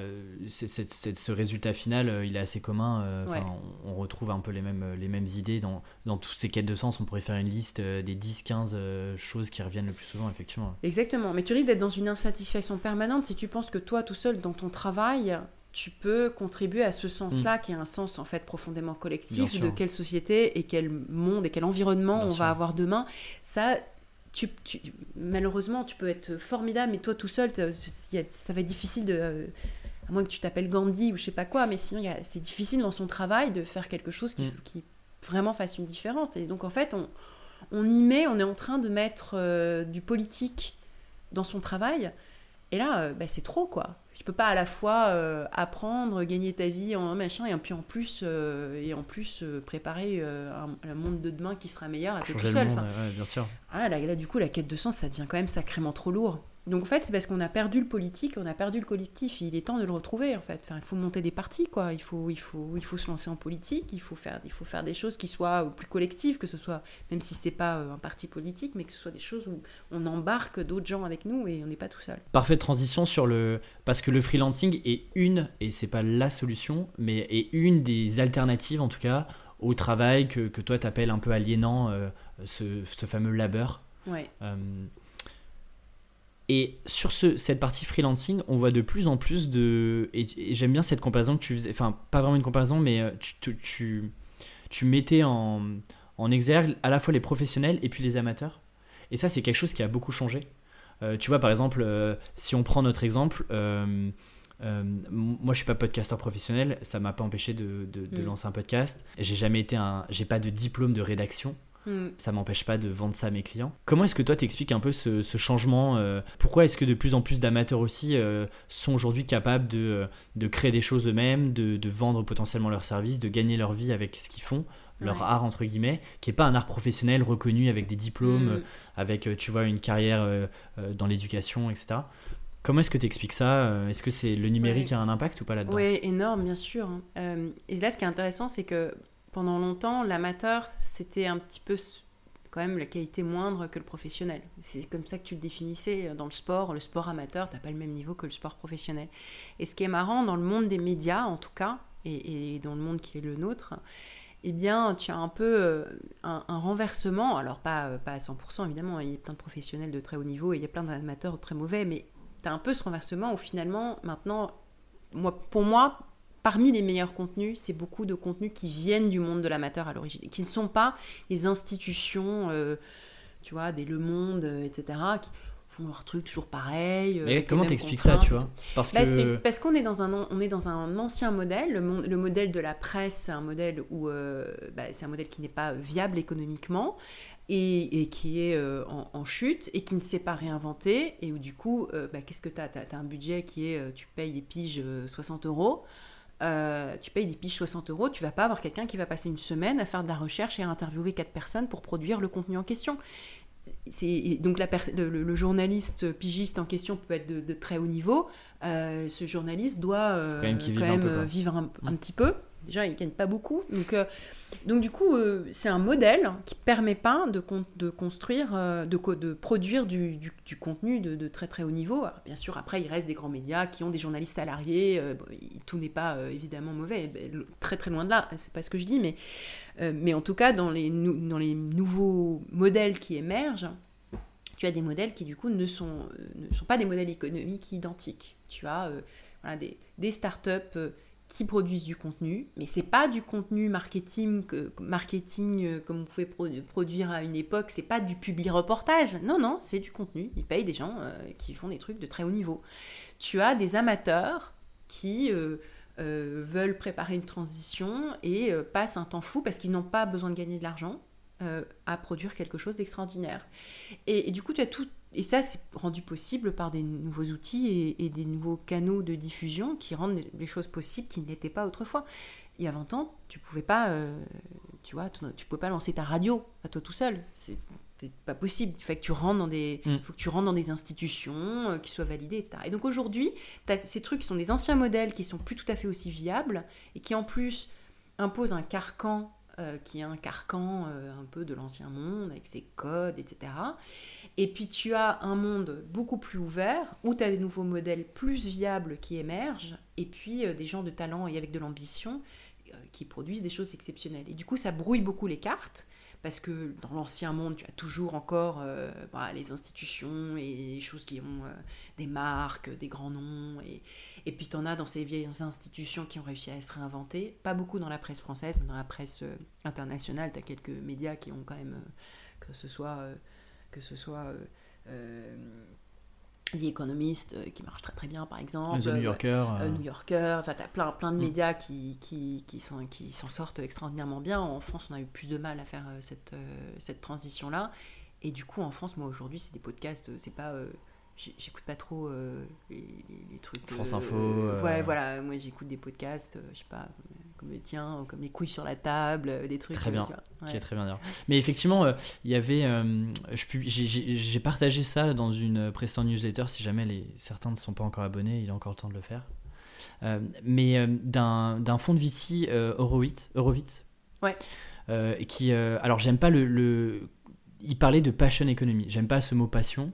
A: ce résultat final, il est assez commun. on, retrouve un peu les mêmes, les mêmes idées dans, dans toutes ces quêtes de sens. On pourrait faire une liste des 10-15 choses qui reviennent le plus souvent, effectivement.
B: Exactement. Mais tu risques d'être dans une insatisfaction permanente si tu penses que toi, tout seul, dans ton travail, tu peux contribuer à ce sens-là, mm. qui est un sens en fait profondément collectif de quelle société et quel monde et quel environnement on va avoir demain. Ça, tu, malheureusement, tu peux être formidable, mais toi tout seul, ça va être difficile de. À moins que tu t'appelles Gandhi ou je sais pas quoi, mais sinon c'est difficile dans son travail de faire quelque chose qui, mm. qui vraiment fasse une différence. Et donc en fait, on, on y met, on est en train de mettre euh, du politique dans son travail. Et là, euh, bah, c'est trop, quoi. Tu peux pas à la fois euh, apprendre, gagner ta vie en machin, et puis en plus, et en plus préparer un, monde de demain qui sera meilleur à toi tout seul.
A: bien sûr.
B: Ah, là, là, du coup, la quête de sens, ça devient quand même sacrément trop lourd. Donc en fait, c'est parce qu'on a perdu le politique, on a perdu le collectif. Il est temps de le retrouver en fait. Enfin, il faut monter des partis, quoi. Il faut, il faut, il faut se lancer en politique. Il faut faire, il faut faire des choses qui soient plus collectives, que ce soit, même si c'est pas euh, un parti politique, mais que ce soit des choses où on embarque d'autres gens avec nous et on n'est pas tout seul.
A: Parfaite transition sur le, parce que le freelancing est une, et c'est pas la solution, mais est une des alternatives en tout cas au travail que, que toi t'appelles un peu aliénant, euh, ce, ce, fameux labeur.
B: Ouais. Euh,
A: et sur ce, cette partie freelancing, on voit de plus en plus de. Et, j'aime bien cette comparaison que tu faisais. Enfin, pas vraiment une comparaison, mais euh, tu, tu, tu, mettais en, en, exergue à la fois les professionnels et puis les amateurs. Et ça, c'est quelque chose qui a beaucoup changé. Euh, tu vois, par exemple, euh, si on prend notre exemple, moi je suis pas podcasteur professionnel, ça m'a pas empêché de, de, de mm. lancer un podcast. J'ai jamais été un. J'ai pas de diplôme de rédaction. Mm. Ça m'empêche pas de vendre ça à mes clients. Comment est-ce que toi t'expliques un peu ce, changement euh, Pourquoi est-ce que de plus en plus d'amateurs aussi euh, sont aujourd'hui capables de, euh, de, créer des choses eux-mêmes, de, de, vendre potentiellement leurs services, de gagner leur vie avec ce qu'ils font leur art entre guillemets, qui est pas un art professionnel reconnu avec des diplômes, mm. avec tu vois une carrière dans l'éducation, etc. Comment est-ce que tu expliques ça Est-ce que c'est le numérique qui a un impact ou pas là-dedans?
B: Oui, énorme, bien sûr. Hein. et là, ce qui est intéressant, c'est que pendant longtemps, l'amateur, c'était un petit peu quand même la qualité moindre que le professionnel. C'est comme ça que tu le définissais dans le sport. Le sport amateur, t'as pas le même niveau que le sport professionnel. Et ce qui est marrant dans le monde des médias, en tout cas, et, dans le monde qui est le nôtre, eh bien, tu as un peu euh, un, renversement. Alors, pas, euh, pas à 100%, évidemment, il y a plein de professionnels de très haut niveau et il y a plein d'amateurs très mauvais, mais tu as un peu ce renversement où finalement, maintenant, moi, pour moi, parmi les meilleurs contenus, c'est beaucoup de contenus qui viennent du monde de l'amateur à l'origine, qui ne sont pas les institutions, euh, tu vois, des Le Monde, euh, etc., qui font leur truc toujours pareil.
A: Euh, Mais comment t'expliques ça, tu vois?
B: Parce bah, que... parce qu'on est dans un on est dans un ancien modèle. Le, le modèle de la presse, c'est un modèle où bah, c'est un modèle qui n'est pas viable économiquement. Et, qui est en, chute et qui ne s'est pas réinventé et où du coup, bah, qu'est-ce que tu as as, un budget qui est, tu payes les piges 60 euros, euh, tu payes des piges 60 euros, tu vas pas avoir quelqu'un qui va passer une semaine à faire de la recherche et à interviewer quatre personnes pour produire le contenu en question. Donc le, journaliste pigiste en question peut être de, très haut niveau. Euh, ce journaliste doit quand même, euh, vivre un, mmh. petit peu. Déjà ils gagnent pas beaucoup. Donc euh, donc du coup euh, c'est un modèle qui permet pas de, de construire euh, de, de produire du, du, contenu de, de, très très haut niveau. Bien sûr après il reste des grands médias qui ont des journalistes salariés. Tout n'est pas évidemment mauvais. Ben, très très loin de là. C'est pas ce que je dis mais mais en tout cas dans les dans les nouveaux modèles qui émergent tu as des modèles qui du coup ne sont ne sont pas des modèles économiques identiques tu as voilà, des, startups qui produisent du contenu, mais c'est pas du contenu marketing, marketing euh, comme on pouvait produire à une époque, c'est pas du public reportage. Non, non, c'est du contenu. Ils payent des gens euh, qui font des trucs de très haut niveau. Tu as des amateurs qui euh, veulent préparer une transition et passent un temps fou parce qu'ils n'ont pas besoin de gagner de l'argent à produire quelque chose d'extraordinaire. Et, et, du coup, tu as tout, et ça, c'est rendu possible par des nouveaux outils et, des nouveaux canaux de diffusion qui rendent les choses possibles qui ne l'étaient pas autrefois. Il y a 20 ans, tu pouvais pas, euh, tu vois, tu pouvais pas lancer ta radio à toi tout seul. c'est pas possible. Il faut que tu rentres dans des,
A: Mm.
B: faut que tu rentres dans des institutions euh, qui soient validées, etc. Et donc aujourd'hui, tu as ces trucs qui sont des anciens modèles qui sont plus tout à fait aussi viables et qui en plus imposent un carcan euh, qui est un carcan euh, un peu de l'ancien monde avec ses codes, etc. Et puis tu as un monde beaucoup plus ouvert où tu as des nouveaux modèles plus viables qui émergent et puis euh, des gens de talent et avec de l'ambition qui produisent des choses exceptionnelles. Et du coup, ça brouille beaucoup les cartes parce que dans l'ancien monde, tu as toujours encore bah, les institutions et les choses qui ont des marques, des grands noms. Et, et puis tu en as dans ces vieilles institutions qui ont réussi à se réinventer. Pas beaucoup dans la presse française, mais dans la presse euh, internationale, tu as quelques médias qui ont quand même, euh, que ce soit, euh, que ce soit euh, The Economist, euh, qui marche très très bien par exemple.
A: The New Yorker.
B: Euh, New Yorker, enfin, tu as plein, plein de
A: Mm.
B: médias qui, qui, qui, sont, qui s'en sortent extraordinairement bien. En France, on a eu plus de mal à faire cette, cette transition-là. Et du coup, en France, moi aujourd'hui, c'est des podcasts, c'est pas. J'écoute pas trop euh, les, trucs.
A: France
B: euh,
A: Info, euh.
B: Ouais, voilà, moi j'écoute des podcasts, euh, je sais pas, comme- le tien, comme les couilles sur la table, des trucs.
A: Très bien.
B: tu vois.
A: qui est très bien d'ailleurs. Mais effectivement, il y avait, j'ai- partagé ça dans une précédente newsletter. Si jamais les, certains ne sont pas encore abonnés, il est encore le temps de le faire. Mais d'un fonds de VC Horowitz, Horowitz
B: Ouais.
A: euh, qui, euh, alors j'aime pas le, le- il parlait de passion economy. J'aime pas ce mot passion,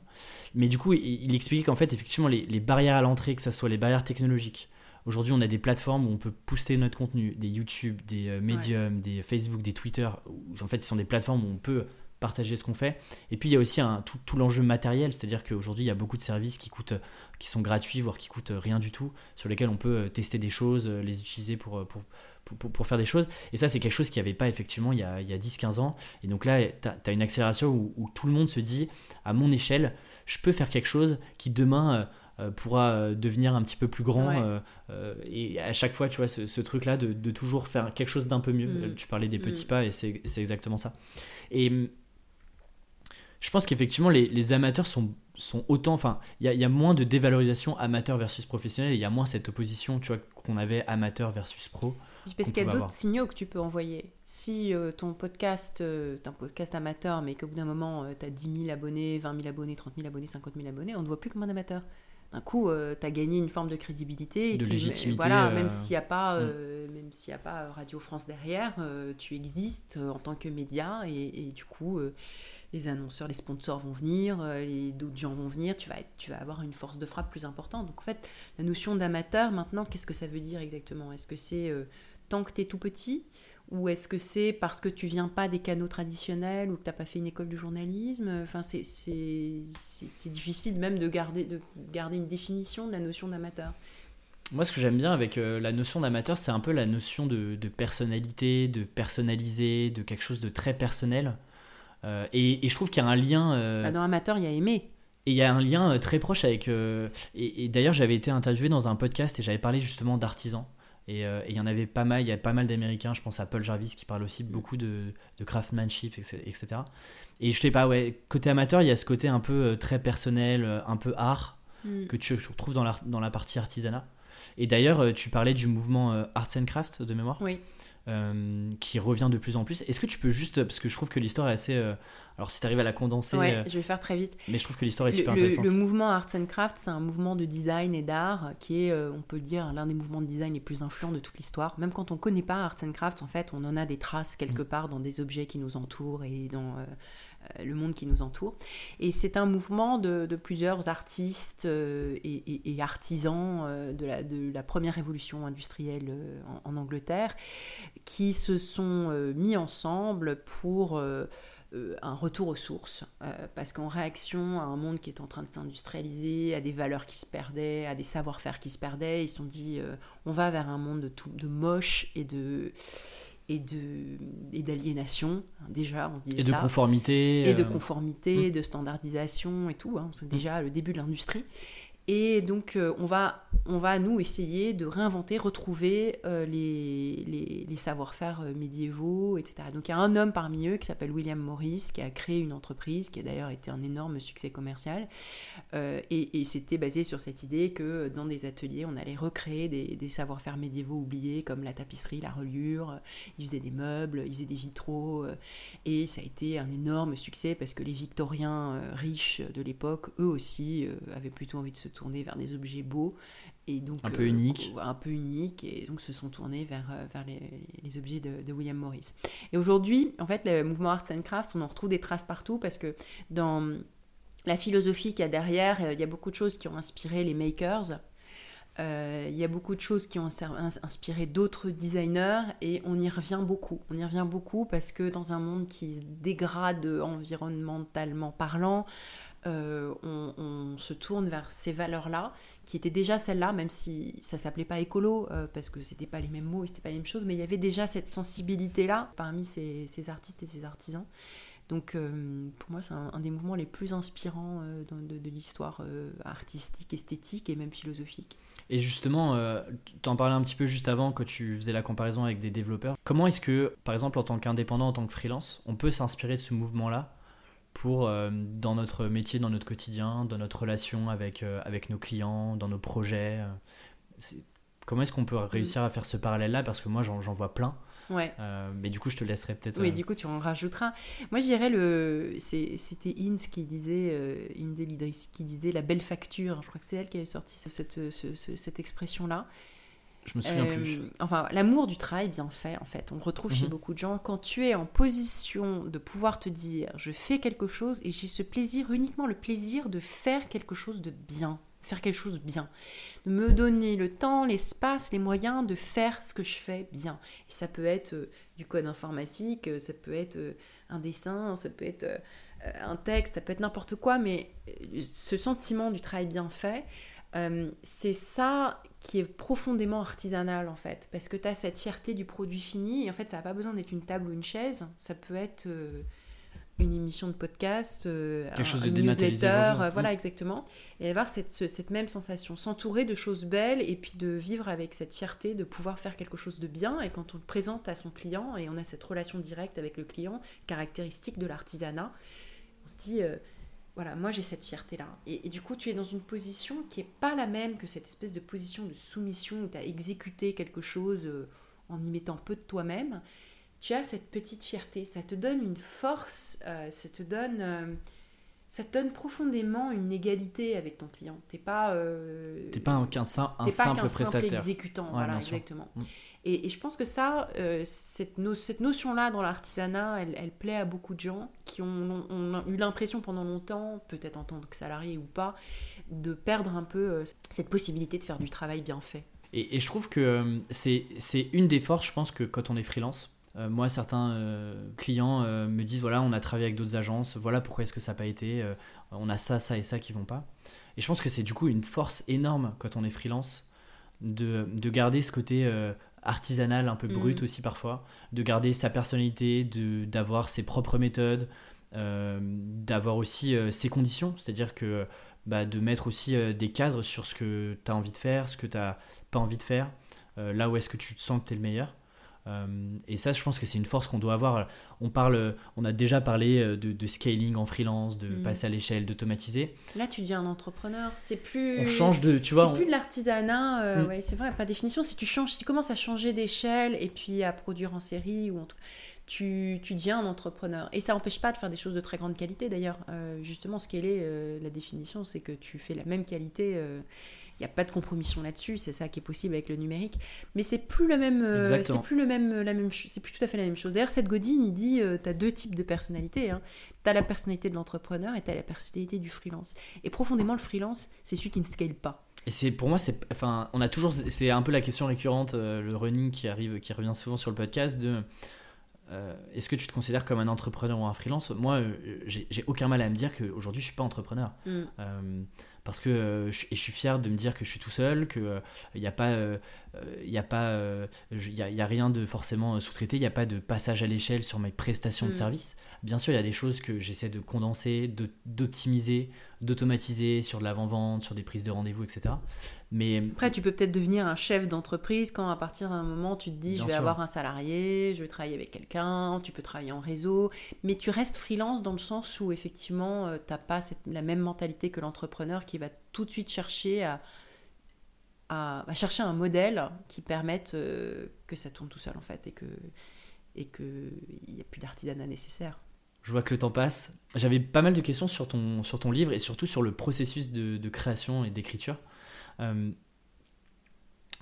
A: mais du coup, il, il expliquait qu'en fait, effectivement, les, les barrières à l'entrée, que ce soit les barrières technologiques. Aujourd'hui, on a des plateformes où on peut poster notre contenu, des YouTube, des euh, Medium, des Facebook, des Twitter. Où, en fait, ce sont des plateformes où on peut partager ce qu'on fait. Et puis, il y a aussi un, tout, tout l'enjeu matériel, c'est-à-dire qu'aujourd'hui, il y a beaucoup de services qui coûtent, qui sont gratuits, voire qui coûtent rien du tout, sur lesquels on peut euh, tester des choses, euh, les utiliser pour, euh, pour, pour, pour- pour faire des choses. Et ça, c'est quelque chose qu'il n'y avait pas effectivement il y a, il y a 10-15 ans. Et donc là, tu as, une accélération où, où tout le monde se dit, à mon échelle, je peux faire quelque chose qui demain euh, euh, pourra euh, devenir un petit peu plus grand.
B: Ouais.
A: euh, et à chaque fois, tu vois, ce, ce truc-là de, de toujours faire quelque chose d'un peu mieux.
B: Mm.
A: Tu parlais des petits
B: Mm.
A: pas et c'est exactement ça. Et hum, je pense qu'effectivement, les, les amateurs sont, sont autant. Enfin, il y y a moins de dévalorisation amateur versus professionnel et il y a moins cette opposition, tu vois, qu'on avait amateur versus pro.
B: Parce qu'il y a d'autres signaux que tu peux envoyer. Si euh, ton podcast, euh, t'es un podcast amateur, mais qu'au bout d'un moment, tu as 10 000 abonnés, 20 000 abonnés, 30 000 abonnés, 50 000 abonnés, on ne te voit plus comme un amateur. D'un coup, tu as gagné une forme de crédibilité. et
A: De légitimité,
B: Voilà,
A: euh,
B: même s'il n'y a, pas,
A: mm.
B: euh, même s'il y a pas euh, Radio France derrière, euh, tu existes euh, en tant que média et, et du coup, euh, les annonceurs, les sponsors vont venir, euh, les d'autres gens vont venir, tu vas, être- tu vas avoir une force de frappe plus importante. Donc en fait, la notion d'amateur, maintenant, qu'est-ce que ça veut dire exactement? Est-ce que c'est euh, tant que tu es tout petit ou est-ce que c'est parce que tu viens pas des canaux traditionnels ou que tu n'as pas fait une école de journalisme? Enfin, c'est- c'est c'est- c'est difficile même de garder, de garder une définition de la notion d'amateur.
A: Moi, ce que j'aime bien avec euh, la notion d'amateur, c'est un peu la notion de, de personnalité, de personnalisé, de quelque chose de très personnel. Euh, et, et je trouve qu'il y a un lien. euh,
B: Bah, dans amateur, il y a aimé.
A: Et il y a un lien euh, très proche avec. et et d'ailleurs, j'avais été interviewé dans un podcast et j'avais parlé justement d'artisans. Et euh, et il y en avait pas mal, il y a pas mal d'Américains, je pense à Paul Jarvis qui parle aussi beaucoup de, de craftsmanship, etc. Et je sais pas, ouais, côté amateur, il y a ce côté un peu euh, très personnel, euh, un peu art,
B: Mm.
A: que tu retrouves dans la, dans la partie artisanat. Et d'ailleurs, tu parlais du mouvement Arts and Craft de mémoire
B: Oui.
A: euh, qui revient de plus en plus. Est-ce que tu peux juste, parce que je trouve que l'histoire est assez. euh, alors si tu arrives à la condenser,
B: Ouais,
A: euh,
B: je vais faire très vite.
A: mais je trouve que l'histoire est super
B: le,
A: intéressante.
B: le mouvement Arts and Craft, c'est un mouvement de design et d'art qui est, euh, on peut dire, l'un des mouvements de design les plus influents de toute l'histoire. Même quand on ne connaît pas Arts and Craft, en fait, on en a des traces quelque
A: Mm.
B: part dans des objets qui nous entourent et dans euh, le monde qui nous entoure. Et c'est un mouvement de, de plusieurs artistes euh, et, et- et artisans euh, de, la, de la première révolution industrielle euh, en, en Angleterre qui se sont mis ensemble pour euh, un retour aux sources. Euh, parce qu'en réaction à un monde qui est en train de s'industrialiser, à des valeurs qui se perdaient, à des savoir-faire qui se perdaient, ils se sont dit euh, on va vers un monde de, tout, de moche et de et de et d'aliénation déjà on se disait
A: Et de conformité.
B: et de conformité,
A: Mm.
B: de standardisation et tout. hein. C'est déjà le début de l'industrie. Et donc, euh, on, va, on va, nous, essayer de réinventer, retrouver euh, les, les, savoir-faire euh, médiévaux, etc. Donc, il y a un homme parmi eux qui s'appelle William Morris, qui a créé une entreprise, qui a d'ailleurs été un énorme succès commercial. et, et c'était basé sur cette idée que dans des ateliers, on allait recréer des, des savoir-faire médiévaux oubliés, comme la tapisserie, la reliure. Il faisait des meubles, il faisait des vitraux. et ça a été un énorme succès parce que les Victoriens riches de l'époque, eux aussi, avaient plutôt envie de se tourner vers des objets beaux et donc
A: un peu uniques
B: un peu uniques et donc se sont tournés vers, euh, vers les, les objets de, de, William Morris et aujourd'hui en fait le mouvement arts and crafts on en retrouve des traces partout parce que dans la philosophie qu'il y a derrière euh, il y a beaucoup de choses qui ont inspiré les makers euh, il y a beaucoup de choses qui ont inspiré d'autres designers et on y revient beaucoup. On y revient beaucoup parce que dans un monde qui se dégrade environnementalement parlant, euh, on, se tourne vers ces valeurs-là, qui étaient déjà celles-là, même si ça s'appelait pas écolo, euh, parce que c'était pas les mêmes mots, c'était pas les mêmes choses, mais il y avait déjà cette sensibilité-là parmi ces, artistes et ces artisans. Donc euh, pour moi, c'est un, des mouvements les plus inspirants de, de l'histoire artistique, esthétique et même philosophique.
A: Et justement, tu en parlais un petit peu juste avant quand tu faisais la comparaison avec des développeurs. Comment est-ce que, par exemple, en tant qu'indépendant, en tant que freelance, on peut s'inspirer de ce mouvement-là? Pour, euh, dans notre métier, dans notre quotidien, dans notre relation avec, euh, avec nos clients, dans nos projets. Euh, comment est-ce qu'on peut réussir à faire ce parallèle-là? Parce que moi, j'en vois plein.
B: Ouais.
A: mais du coup, je te laisserai peut-être.
B: Oui, du coup, tu en rajouteras. Moi, je dirais le. C'était Inns qui disait, Inde qui disait la belle facture. Je crois que c'est elle qui avait sorti cette, cette expression-là.
A: Je me souviens plus. Euh,
B: enfin, l'amour du travail bien fait, en fait. On le retrouve chez mhm. beaucoup de gens. Quand tu es en position de pouvoir te dire, je fais quelque chose et j'ai ce plaisir, uniquement le plaisir de faire quelque chose de bien. Faire quelque chose de bien. De me donner le temps, l'espace, les moyens de faire ce que je fais bien. Et ça peut être euh, du code informatique, euh, ça peut être un dessin, ça peut être un texte, ça peut être n'importe quoi, mais ce sentiment du travail bien fait, c'est ça qui est profondément artisanal en fait, parce que tu as cette fierté du produit fini, et en fait ça n'a pas besoin d'être une table ou une chaise, ça peut être euh, une émission de podcast,
A: euh, quelque chose de
B: newsletter, euh, voilà exactement, et avoir cette, cette même sensation, s'entourer de choses belles, et puis de vivre avec cette fierté de pouvoir faire quelque chose de bien, et quand on le présente à son client, et on a cette relation directe avec le client, caractéristique de l'artisanat, on se dit voilà, moi j'ai cette fierté-là. Et, du coup, tu es dans une position qui n'est pas la même que cette espèce de position de soumission où tu as exécuté quelque chose euh, en y mettant peu de toi-même. Tu as cette petite fierté, ça te donne une force, euh, ça te donne... Euh, ça te donne profondément une égalité avec ton client. T'es pas.
A: T'es pas un, un, un simple prestataire.
B: exécutant, voilà, exactement. Mm. Et, je pense que ça, euh, cette, notion-là dans l'artisanat, elle, plaît à beaucoup de gens qui ont, eu l'impression pendant longtemps, peut-être en tant que salarié ou pas, de perdre un peu euh, cette possibilité de faire du travail bien fait.
A: Et, je trouve que euh, c'est une des forces, je pense, que quand on est freelance, moi, certains clients me disent voilà, on a travaillé avec d'autres agences, voilà pourquoi est-ce que ça n'a pas été, on a ça, ça et ça qui vont pas. Et je pense que c'est du coup une force énorme quand on est freelance de garder ce côté artisanal, un peu mm. brut aussi parfois, de garder sa personnalité, de, d'avoir ses propres méthodes, euh, d'avoir aussi euh, ses conditions, c'est-à-dire que bah, de mettre aussi euh, des cadres sur ce que tu as envie de faire, ce que tu n'as pas envie de faire, là où est-ce que tu te sens que tu es le meilleur. Euh, et ça, je pense que c'est une force qu'on doit avoir. On, parle, on a déjà parlé euh, de, scaling en freelance, de mm. passer à l'échelle, d'automatiser.
B: Là, tu deviens un entrepreneur. C'est plus.
A: On change de. Tu vois.
B: C'est plus de l'artisanat. Euh, mm. ouais, c'est vrai, pas définition. Si tu changes, si tu commences à changer d'échelle et puis à produire en série ou en tout tu, tu, deviens un entrepreneur. Et ça n'empêche pas de faire des choses de très grande qualité d'ailleurs. justement, ce qu'elle est, la définition, c'est que tu fais la même qualité n'y a pas de compromission là-dessus, c'est ça qui est possible avec le numérique. Mais c'est plus le même, euh, c'est plus le même, la même, c'est plus tout à fait la même chose. D'ailleurs, cette Godine, il dit, euh, tu as deux types de personnalités. Hein. Tu as la personnalité de l'entrepreneur et tu as la personnalité du freelance. Et profondément, le freelance, c'est celui qui ne scale pas.
A: Et c'est pour moi, c'est, enfin, on a toujours, c'est un peu la question récurrente, euh, le running qui arrive, qui revient souvent sur le podcast de. Est-ce que tu te considères comme un entrepreneur ou un freelance? Moi, j'ai aucun mal à me dire qu'aujourd'hui, je suis pas entrepreneur. Mm. parce que euh, je, et je suis fier de me dire que je suis tout seul, que il n'y a pas, il a pas, y a, rien de forcément sous-traité, il n'y a pas de passage à l'échelle sur mes prestations de
B: Mm.
A: service. Bien sûr, il y a des choses que j'essaie de condenser, de- d'optimiser, d'automatiser sur de l'avant-vente, sur des prises de rendez-vous, etc. Mais
B: Après, tu peux peut-être devenir un chef d'entreprise quand à partir d'un moment tu te dis je vais
A: sûr.
B: avoir un salarié, je vais travailler avec quelqu'un, tu peux travailler en réseau, mais tu restes freelance dans le sens où effectivement tu n'as pas cette- la même mentalité que l'entrepreneur qui va tout de suite chercher à, à- à chercher un modèle qui permette euh, que ça tourne tout seul en fait et que et que il n'y a plus d'artisanat nécessaire.
A: Je vois que le temps passe. J'avais pas mal de questions sur ton, sur ton livre et surtout sur le processus de, de création et d'écriture. Euh,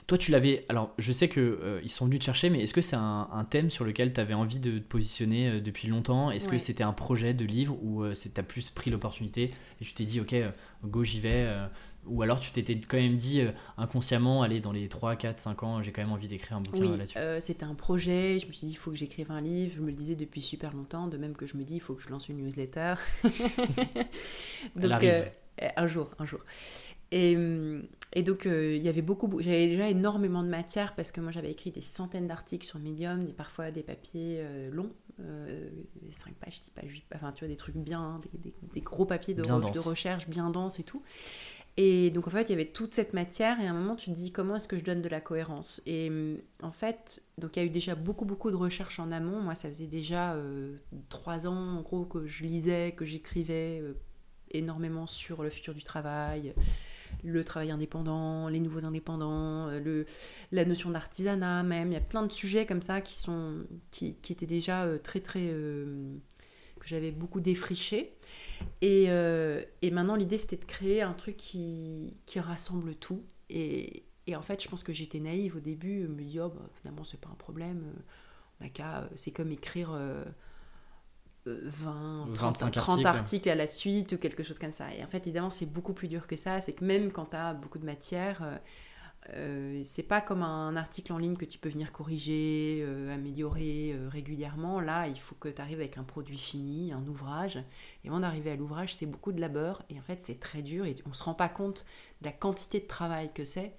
A: toi, tu l'avais. Alors, je sais qu'ils sont venus te chercher, mais est-ce que c'est un, un thème sur lequel tu avais envie de te positionner euh, depuis longtemps? Est-ce que c'était un projet de livre ou euh, tu as plus pris l'opportunité et tu t'es dit, ok, euh, go, j'y vais euh, Ou alors tu t'étais quand même dit euh, inconsciemment, allez, dans les 3, 4, 5 ans, j'ai quand même envie d'écrire un bouquin
B: Oui,
A: euh, là-dessus
B: euh, c'était un projet. Je me suis dit, il faut que j'écrive un livre. Je me le disais depuis super longtemps. De même que je me dis, il faut que je lance une newsletter. Euh, un jour, un jour. Et, hum, et donc, euh, il y avait beaucoup. J'avais déjà énormément de matière parce que moi, j'avais écrit des centaines d'articles sur Medium, des, parfois des papiers euh, longs, euh, 5 pages, 10 pages, 8 pages, enfin, tu vois, des trucs bien, hein, des, des- des gros papiers de, re- de recherche bien denses et tout. Et donc en fait, il y avait toute cette matière et à un moment, tu te dis comment est-ce que je donne de la cohérence? Et hum, en fait, donc il y a eu déjà beaucoup beaucoup de recherches en amont. Moi, ça faisait déjà euh, trois ans en gros que je lisais, que j'écrivais euh, énormément sur le futur du travail, le travail indépendant, les nouveaux indépendants, euh, le, la notion d'artisanat même. Il y a plein de sujets comme ça qui sont qui, qui étaient déjà euh, très très euh, que j'avais beaucoup défriché. Et, et maintenant, l'idée, c'était de créer un truc qui, qui rassemble tout. Et, et en fait, je pense que j'étais naïve au début, me dis, oh, bah, finalement, c'est pas un problème. c'est comme écrire 20, 30,
A: 25
B: 30
A: articles.
B: articles à la suite ou quelque chose comme ça. Et en fait, évidemment, c'est beaucoup plus dur que ça. C'est que même quand tu as beaucoup de matière, euh, euh, c'est pas comme un article en ligne que tu peux venir corriger, euh, améliorer euh, régulièrement. Là, il faut que tu arrives avec un produit fini, un ouvrage. Et avant d'arriver à l'ouvrage, c'est beaucoup de labeur. Et en fait, c'est très dur. Et on se rend pas compte de la quantité de travail que c'est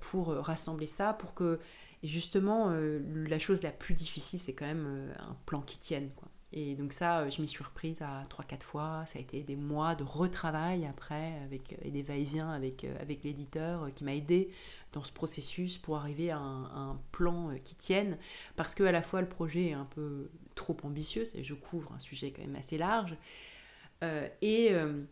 B: pour rassembler ça, pour que. Et justement, la chose la plus difficile, c'est quand même un plan qui tienne. Quoi. Et donc ça, euh, je m'y suis reprise à 3-4 fois. Ça a été des mois de retravail après, avec, et des va-et-vient avec, euh, avec l'éditeur euh, qui m'a aidé dans ce processus pour arriver à un, plan euh, qui tienne. Parce que à la fois, le projet est un peu trop ambitieux, c'est- je couvre un sujet quand même assez large. Euh, et euh,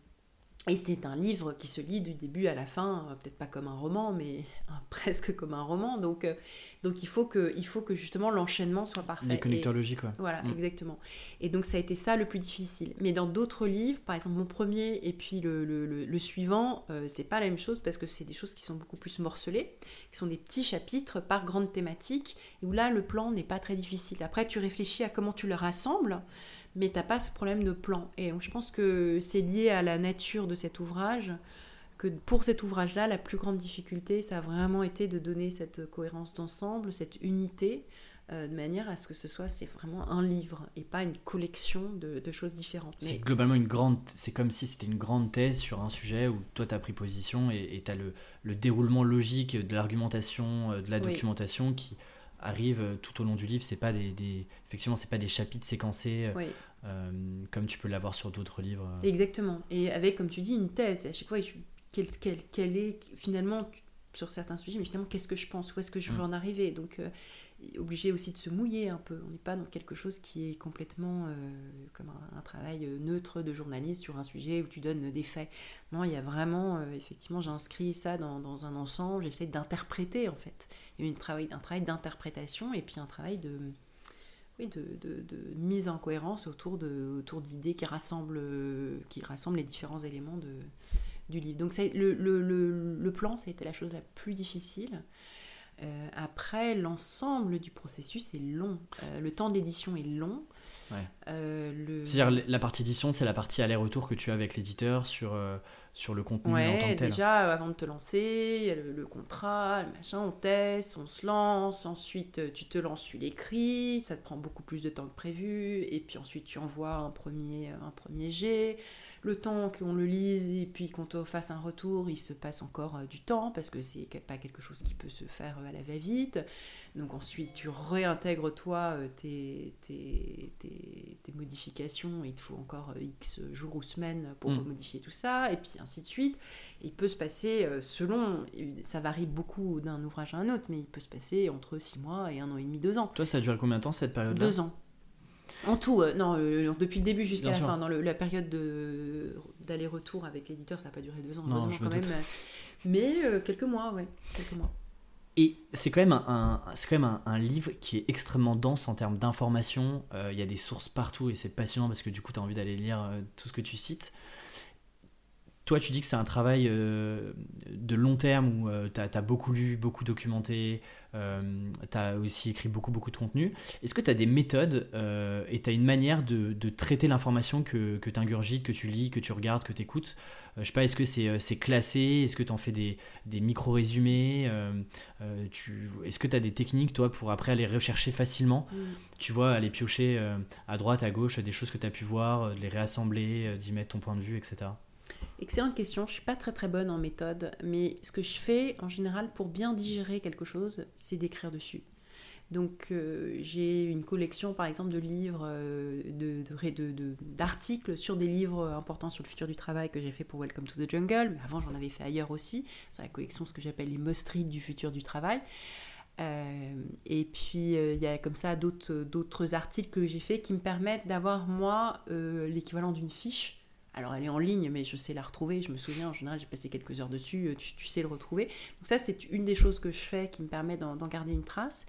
B: et c'est un livre qui se lit du début à la fin, euh, peut-être pas comme un roman, mais presque comme un roman. Donc, euh, donc il, faut que, il faut que justement l'enchaînement soit parfait.
A: Les connecteurs logiques, quoi.
B: voilà,
A: Mm.
B: exactement. Et donc ça a été ça le plus difficile. Mais dans d'autres livres, par exemple mon premier et puis le, le, le- le suivant, euh, c'est pas la même chose parce que c'est des choses qui sont beaucoup plus morcelées, qui sont des petits chapitres par grande thématique, et où là le plan n'est pas très difficile. Après tu réfléchis à comment tu le rassembles, mais t'as pas ce problème de plan. Et je pense que c'est lié à la nature de cet ouvrage que pour cet ouvrage-là, la plus grande difficulté, ça a vraiment été de donner cette cohérence d'ensemble, cette unité, euh, de manière à ce que ce soit c'est vraiment un livre et pas une collection de, de choses différentes.
A: C'est globalement une grande. C'est comme si c'était une grande thèse sur un sujet où toi tu as pris position et tu as le, le déroulement logique de l'argumentation, euh, de la
B: Oui.
A: documentation qui arrive euh, tout au long du livre. C'est pas des, des- effectivement c'est pas des chapitres séquencés euh,
B: oui,
A: euh, comme tu peux l'avoir sur d'autres livres.
B: exactement. Et avec, comme tu dis, une thèse. À chaque fois, quelle, quelle- quelle est finalement sur certains sujets, mais finalement, qu'est-ce que je pense? Où est-ce que je veux
A: Mm.
B: en arriver? Donc, euh, obligé aussi de se mouiller un peu. On n'est pas dans quelque chose qui est complètement euh, comme un, travail euh, neutre de journaliste sur un sujet où tu donnes des faits. Non, il y a vraiment, euh, effectivement, j'inscris ça dans, dans un ensemble, j'essaie d'interpréter en fait. Il y a une un travail d'interprétation et puis un travail de, oui, de, de- mise en cohérence autour autour d'idées qui rassemblent, qui les différents éléments de, du livre. Donc le, le, le, le plan, ça a été la chose la plus difficile. Euh, après, l'ensemble du processus est long. Euh, le temps de l'édition est long.
A: Ouais.
B: Euh, le...
A: C'est-à-dire la partie édition, c'est la partie aller-retour que tu as avec l'éditeur sur, sur le contenu en tant
B: Ouais,
A: que tel.
B: déjà, avant de te lancer, il y a le, le contrat, le machin, on teste, on se lance, ensuite tu te lances, tu l'écris, ça te prend beaucoup plus de temps que prévu, et puis ensuite tu envoies un premier, un premier jet, le temps qu'on le lise et puis qu'on te fasse un retour, il se passe encore du temps parce que c'est pas quelque chose qui peut se faire à la va-vite. Donc ensuite, tu réintègres toi tes, tes, tes, modifications. Il te faut encore X jours ou semaines pour mm. modifier tout ça, et puis ainsi de suite. Il peut se passer, selon, ça varie beaucoup d'un ouvrage à un autre, mais il peut se passer entre 6 mois et un an et demi, deux ans.
A: Toi, ça a duré combien de temps cette période-là?
B: Deux ans. En tout, non, depuis le début jusqu'à la fin. Dans la période d'aller-retour avec l'éditeur, ça n'a pas duré deux ans, deux ans quand même. Mais quelques mois, ouais, quelques mois.
A: Et c'est quand même, un, c'est quand même un, livre qui est extrêmement dense en termes d'informations. Euh, il y a des sources partout et c'est passionnant parce que du coup, tu as envie d'aller lire euh, tout ce que tu cites. Toi, tu dis que c'est un travail euh, de long terme où tu as, beaucoup lu, beaucoup documenté, tu as aussi écrit beaucoup, beaucoup de contenu. Est-ce que tu as des méthodes et tu as une manière de, de traiter l'information que, que tu ingurgites, que tu lis, que tu regardes, que tu écoutes euh, je sais pas, est-ce que c'est euh, classé? Est-ce que tu en fais des, des micro-résumés? Euh, Est-ce que tu as des techniques, toi, pour après aller rechercher facilement? Mm. Tu vois, aller piocher à droite, à gauche des choses que tu as pu voir, les réassembler, d'y mettre ton point de vue, etc.
B: Excellente question. Je suis pas très très bonne en méthode, mais ce que je fais en général pour bien digérer quelque chose, c'est d'écrire dessus. Donc euh, j'ai une collection par exemple de livres, euh, d'articles sur des livres importants sur le futur du travail que j'ai fait pour Welcome to the Jungle, mais avant j'en avais fait ailleurs aussi, c'est la collection ce que j'appelle les must du futur du travail. Euh, et puis il y a comme ça d'autres articles que j'ai fait qui me permettent d'avoir moi l'équivalent d'une fiche alors elle est en ligne, mais je sais la retrouver. Je me souviens, en général, j'ai passé quelques heures dessus. Tu, sais le retrouver. Donc ça, c'est une des choses que je fais qui me permet d'en garder une trace.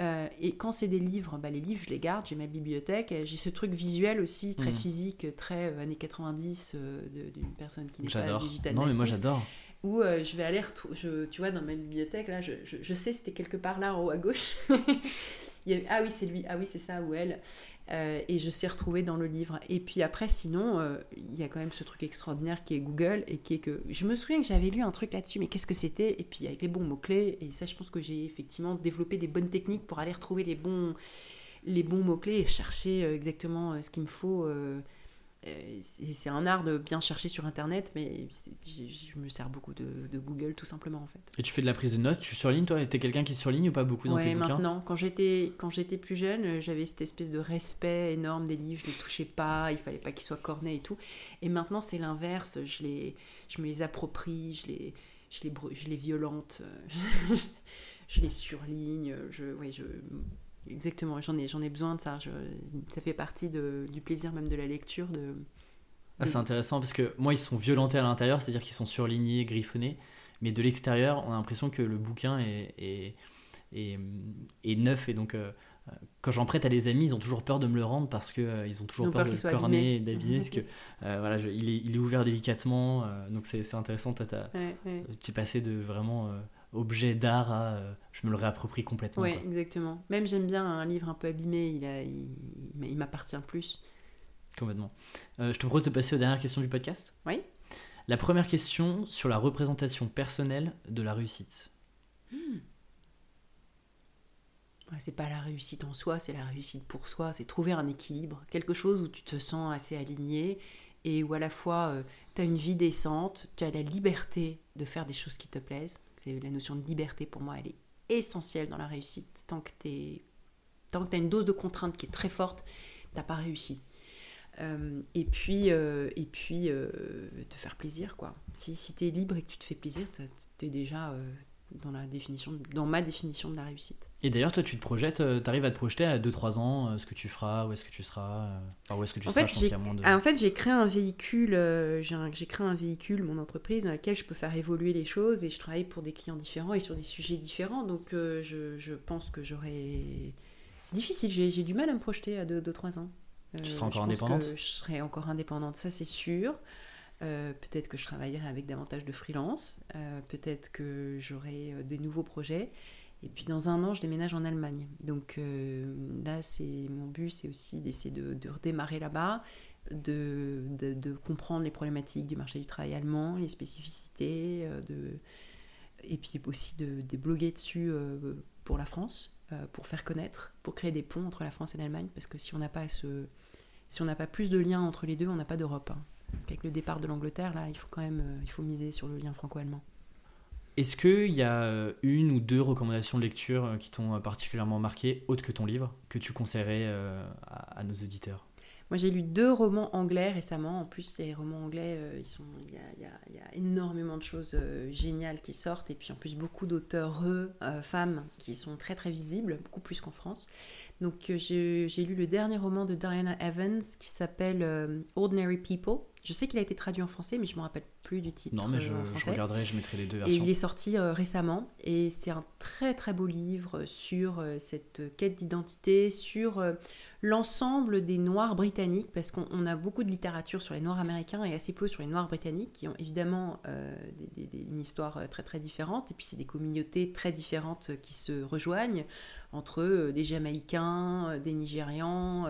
B: Euh, et quand c'est des livres, bah, les livres, je les garde, j'ai ma bibliothèque. J'ai ce truc visuel aussi, très mmh. physique, très euh, années 90 euh, d'une personne qui n'est pas digital
A: Non, mais moi j'adore.
B: Où je vais aller, je, tu vois, dans ma bibliothèque, là, je, je, je sais, c'était quelque part là en haut à gauche. ah oui, c'est lui, ah oui, c'est ça, ou elle. Euh, et je sais retrouver dans le livre. Et puis après, sinon, euh, il y a quand même ce truc extraordinaire qui est Google et qui est que je me souviens que j'avais lu un truc là-dessus, mais qu'est-ce que c'était? Et puis avec les bons mots-clés, et ça, je pense que j'ai effectivement développé des bonnes techniques pour aller retrouver les bons, les bons mots-clés et chercher euh, exactement ce qu'il me faut. C'est un art de bien chercher sur internet, mais je me sers beaucoup de, Google tout simplement en fait.
A: Et tu fais de la prise de notes, tu surlignes toi T'es quelqu'un qui surligne ou pas beaucoup dans tes bouquins
B: maintenant. Quand j'étais quand j'étais plus jeune, j'avais cette espèce de respect énorme des livres, je les touchais pas, il fallait pas qu'ils soient cornets et tout. Et maintenant c'est l'inverse, je les je me les approprie, je les je les je les violente, je les surligne, je ouais, je Exactement, j'en ai, j'en ai besoin de ça. ça fait partie de, du plaisir même de la lecture. De,
A: ah, c'est intéressant parce que moi, ils sont violentés à l'intérieur, c'est-à-dire qu'ils sont surlignés, griffonnés, mais de l'extérieur, on a l'impression que le bouquin est, est, est, neuf et donc. Euh, quand j'en prête à des amis, ils ont toujours peur de me le rendre parce qu'ils euh, ils ont toujours peur, de corner, d'abîmer, parce que euh, voilà, il, est, il, est, ouvert délicatement, donc c'est intéressant. tu es passé de vraiment objet d'art à euh, je me le réapproprie complètement.
B: Oui, exactement. Même j'aime bien un livre un peu abîmé, il, a, il, m'appartient plus.
A: Complètement. Euh, je te propose de passer aux dernières questions du podcast.
B: Oui.
A: La première question sur la représentation personnelle de la réussite. Hmm.
B: c'est pas la réussite en soi, c'est la réussite pour soi. C'est trouver un équilibre, quelque chose où tu te sens assez aligné et où à la fois euh, tu as une vie décente, tu as la liberté de faire des choses qui te plaisent c'est la notion de liberté pour moi, elle est essentielle dans la réussite. Tant que tu as une dose de contrainte qui est très forte, t'as pas réussi. Euh, et puis, euh, et puis euh, te faire plaisir, quoi. Si, si tu es libre et que tu te fais plaisir, tu es déjà dans, la définition, dans ma définition de la réussite.
A: Et d'ailleurs, toi, tu te projettes, euh, tu arrives à te projeter à 2-3 ans, euh, ce que tu feras, où est-ce que tu seras, euh, enfin, où est-ce que tu
B: en
A: seras,
B: fait, En fait, j'ai créé un véhicule, j'ai créé un véhicule, mon entreprise, dans lequel je peux faire évoluer les choses et je travaille pour des clients différents et sur des sujets différents. Donc, je, je, pense que j'aurai. C'est difficile, j'ai du mal à me projeter à 2-3 ans.
A: tu seras encore indépendante?
B: Je serai encore indépendante, ça c'est sûr. Peut-être que je travaillerai avec davantage de freelance, peut-être que j'aurai des nouveaux projets. Et puis dans un an, je déménage en Allemagne. Donc euh, là, c'est mon but, c'est aussi d'essayer de, redémarrer là-bas, de, comprendre les problématiques du marché du travail allemand, les spécificités, euh, de, et puis aussi de, bloguer dessus euh, pour la France, pour faire connaître, pour créer des ponts entre la France et l'Allemagne, parce que si on n'a pas ce, si on n'a pas plus de liens entre les deux, on n'a pas d'Europe. Hein. Avec le départ de l'Angleterre, là, il faut quand même euh, il faut miser sur le lien franco-allemand.
A: Est-ce qu'il y a euh, une ou deux recommandations de lecture euh, qui t'ont particulièrement marqué, autres que ton livre, que tu conseillerais à, à nos auditeurs?
B: Moi, j'ai lu deux romans anglais récemment. En plus, les romans anglais, euh, ils sont, il y a, y, a, y a, énormément de choses euh, géniales qui sortent. Et puis, en plus, beaucoup d'auteurs euh, femmes qui sont très, très visibles, beaucoup plus qu'en France. Donc, j'ai lu le dernier roman de Diana Evans qui s'appelle Ordinary People. Je sais qu'il a été traduit en français, mais je ne me rappelle plus du titre.
A: Non, mais je, je, regarderai, je mettrai les deux versions.
B: Et il est sorti euh, récemment, et c'est un très très beau livre sur euh, cette quête d'identité, sur euh, l'ensemble des Noirs britanniques, parce qu'on a beaucoup de littérature sur les Noirs américains et assez peu sur les Noirs britanniques, qui ont évidemment des, des, une histoire très très différente, et puis c'est des communautés très différentes qui se rejoignent, entre des Jamaïcains, des Nigérians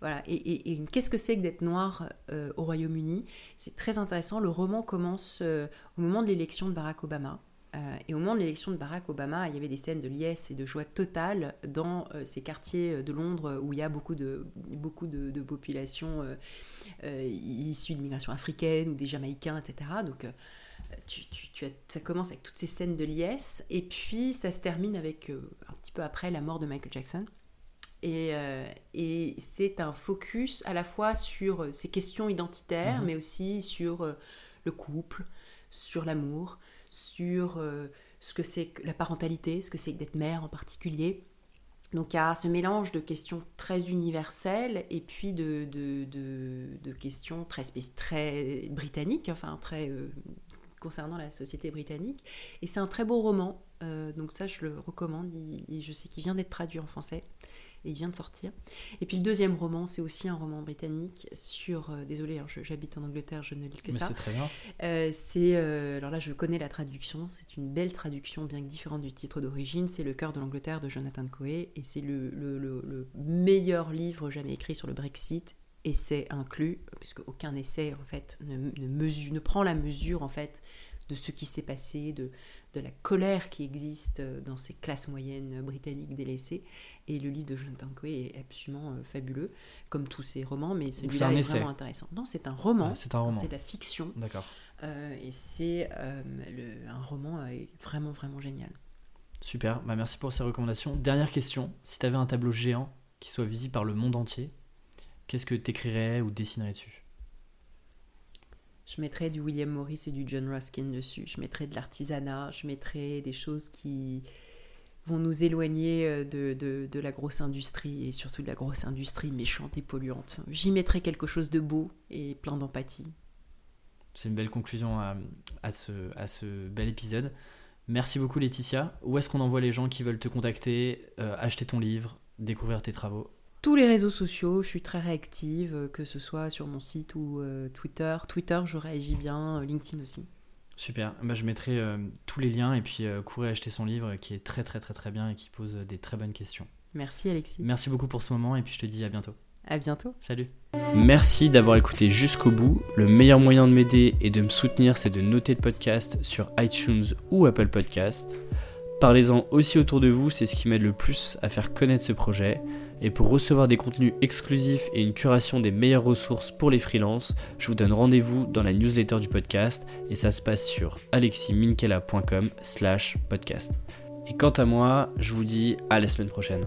B: voilà. Et, qu'est-ce que c'est que d'être noir euh, au Royaume-Uni? C'est très intéressant. Le roman commence euh, au moment de l'élection de Barack Obama. Euh, et au moment de l'élection de Barack Obama, il y avait des scènes de liesse et de joie totale dans ces quartiers de Londres où il y a beaucoup de, beaucoup de, de populations issues d'immigration africaine ou des Jamaïcains, etc. Donc ça commence avec toutes ces scènes de liesse et puis ça se termine avec un petit peu après la mort de Michael Jackson. Et, euh, et c'est un focus à la fois sur euh, ces questions identitaires, mhm. mais aussi sur euh, le couple, sur l'amour, sur ce que c'est la parentalité, ce que c'est que d'être mère en particulier. Donc il y a ce mélange de questions très universelles et puis de, de, de, de questions très, très britanniques, enfin très concernant la société britannique. Et c'est un très beau roman, donc ça je le recommande, je sais qu'il vient d'être traduit en français et il vient de sortir. Et puis le deuxième roman, c'est aussi un roman britannique sur. Euh, désolé, hein, j'habite en Angleterre, je ne lis que
A: Mais
B: ça.
A: C'est très bien.
B: Euh, c'est euh, alors là, je connais la traduction. C'est une belle traduction, bien que différente du titre d'origine. C'est Le cœur de l'Angleterre de Jonathan Coe et c'est le, le, le, meilleur livre jamais écrit sur le Brexit essai inclus, puisque aucun essai en fait ne, ne, mesure, ne prend la mesure en fait de ce qui s'est passé, de, de la colère qui existe euh, dans ces classes moyennes britanniques délaissées. Et le livre de Jonathan Coe est absolument euh, fabuleux, comme tous ses romans, mais celui-là est, vraiment intéressant. Non, c'est un roman.
A: c'est un roman.
B: C'est de la fiction.
A: D'accord.
B: Euh, et c'est un roman vraiment, vraiment génial.
A: Super, bah, merci pour ces recommandations. Dernière question, si tu avais un tableau géant qui soit visible par le monde entier, qu'est-ce que tu écrirais ou dessinerais dessus
B: je mettrais du William Morris et du John Ruskin dessus. Je mettrais de l'artisanat. Je mettrais des choses qui vont nous éloigner euh, de, la grosse industrie et surtout de la grosse industrie méchante et polluante. J'y mettrais quelque chose de beau et plein d'empathie.
A: C'est une belle conclusion à, à, ce, à ce bel épisode. Merci beaucoup Laetitia. Où est-ce qu'on envoie les gens qui veulent te contacter, euh, acheter ton livre, découvrir tes travaux?
B: Tous les réseaux sociaux, je suis très réactive, euh, que ce soit sur mon site ou euh, Twitter. Twitter, je réagis bien, euh, LinkedIn aussi.
A: Super, bah, je mettrai tous les liens et puis courez acheter son livre qui est très très très très bien et qui pose des très bonnes questions.
B: Merci Alexis.
A: Merci beaucoup pour ce moment et puis je te dis à bientôt.
B: À bientôt.
A: Salut. Merci d'avoir écouté jusqu'au bout. Le meilleur moyen de m'aider et de me soutenir, c'est de noter le podcast sur iTunes ou Apple Podcast. Parlez-en aussi autour de vous, c'est ce qui m'aide le plus à faire connaître ce projet. Et pour recevoir des contenus exclusifs et une curation des meilleures ressources pour les freelances, je vous donne rendez-vous dans la newsletter du podcast et ça se passe sur aleximinkela.com slash podcast. Et quant à moi, je vous dis à la semaine prochaine.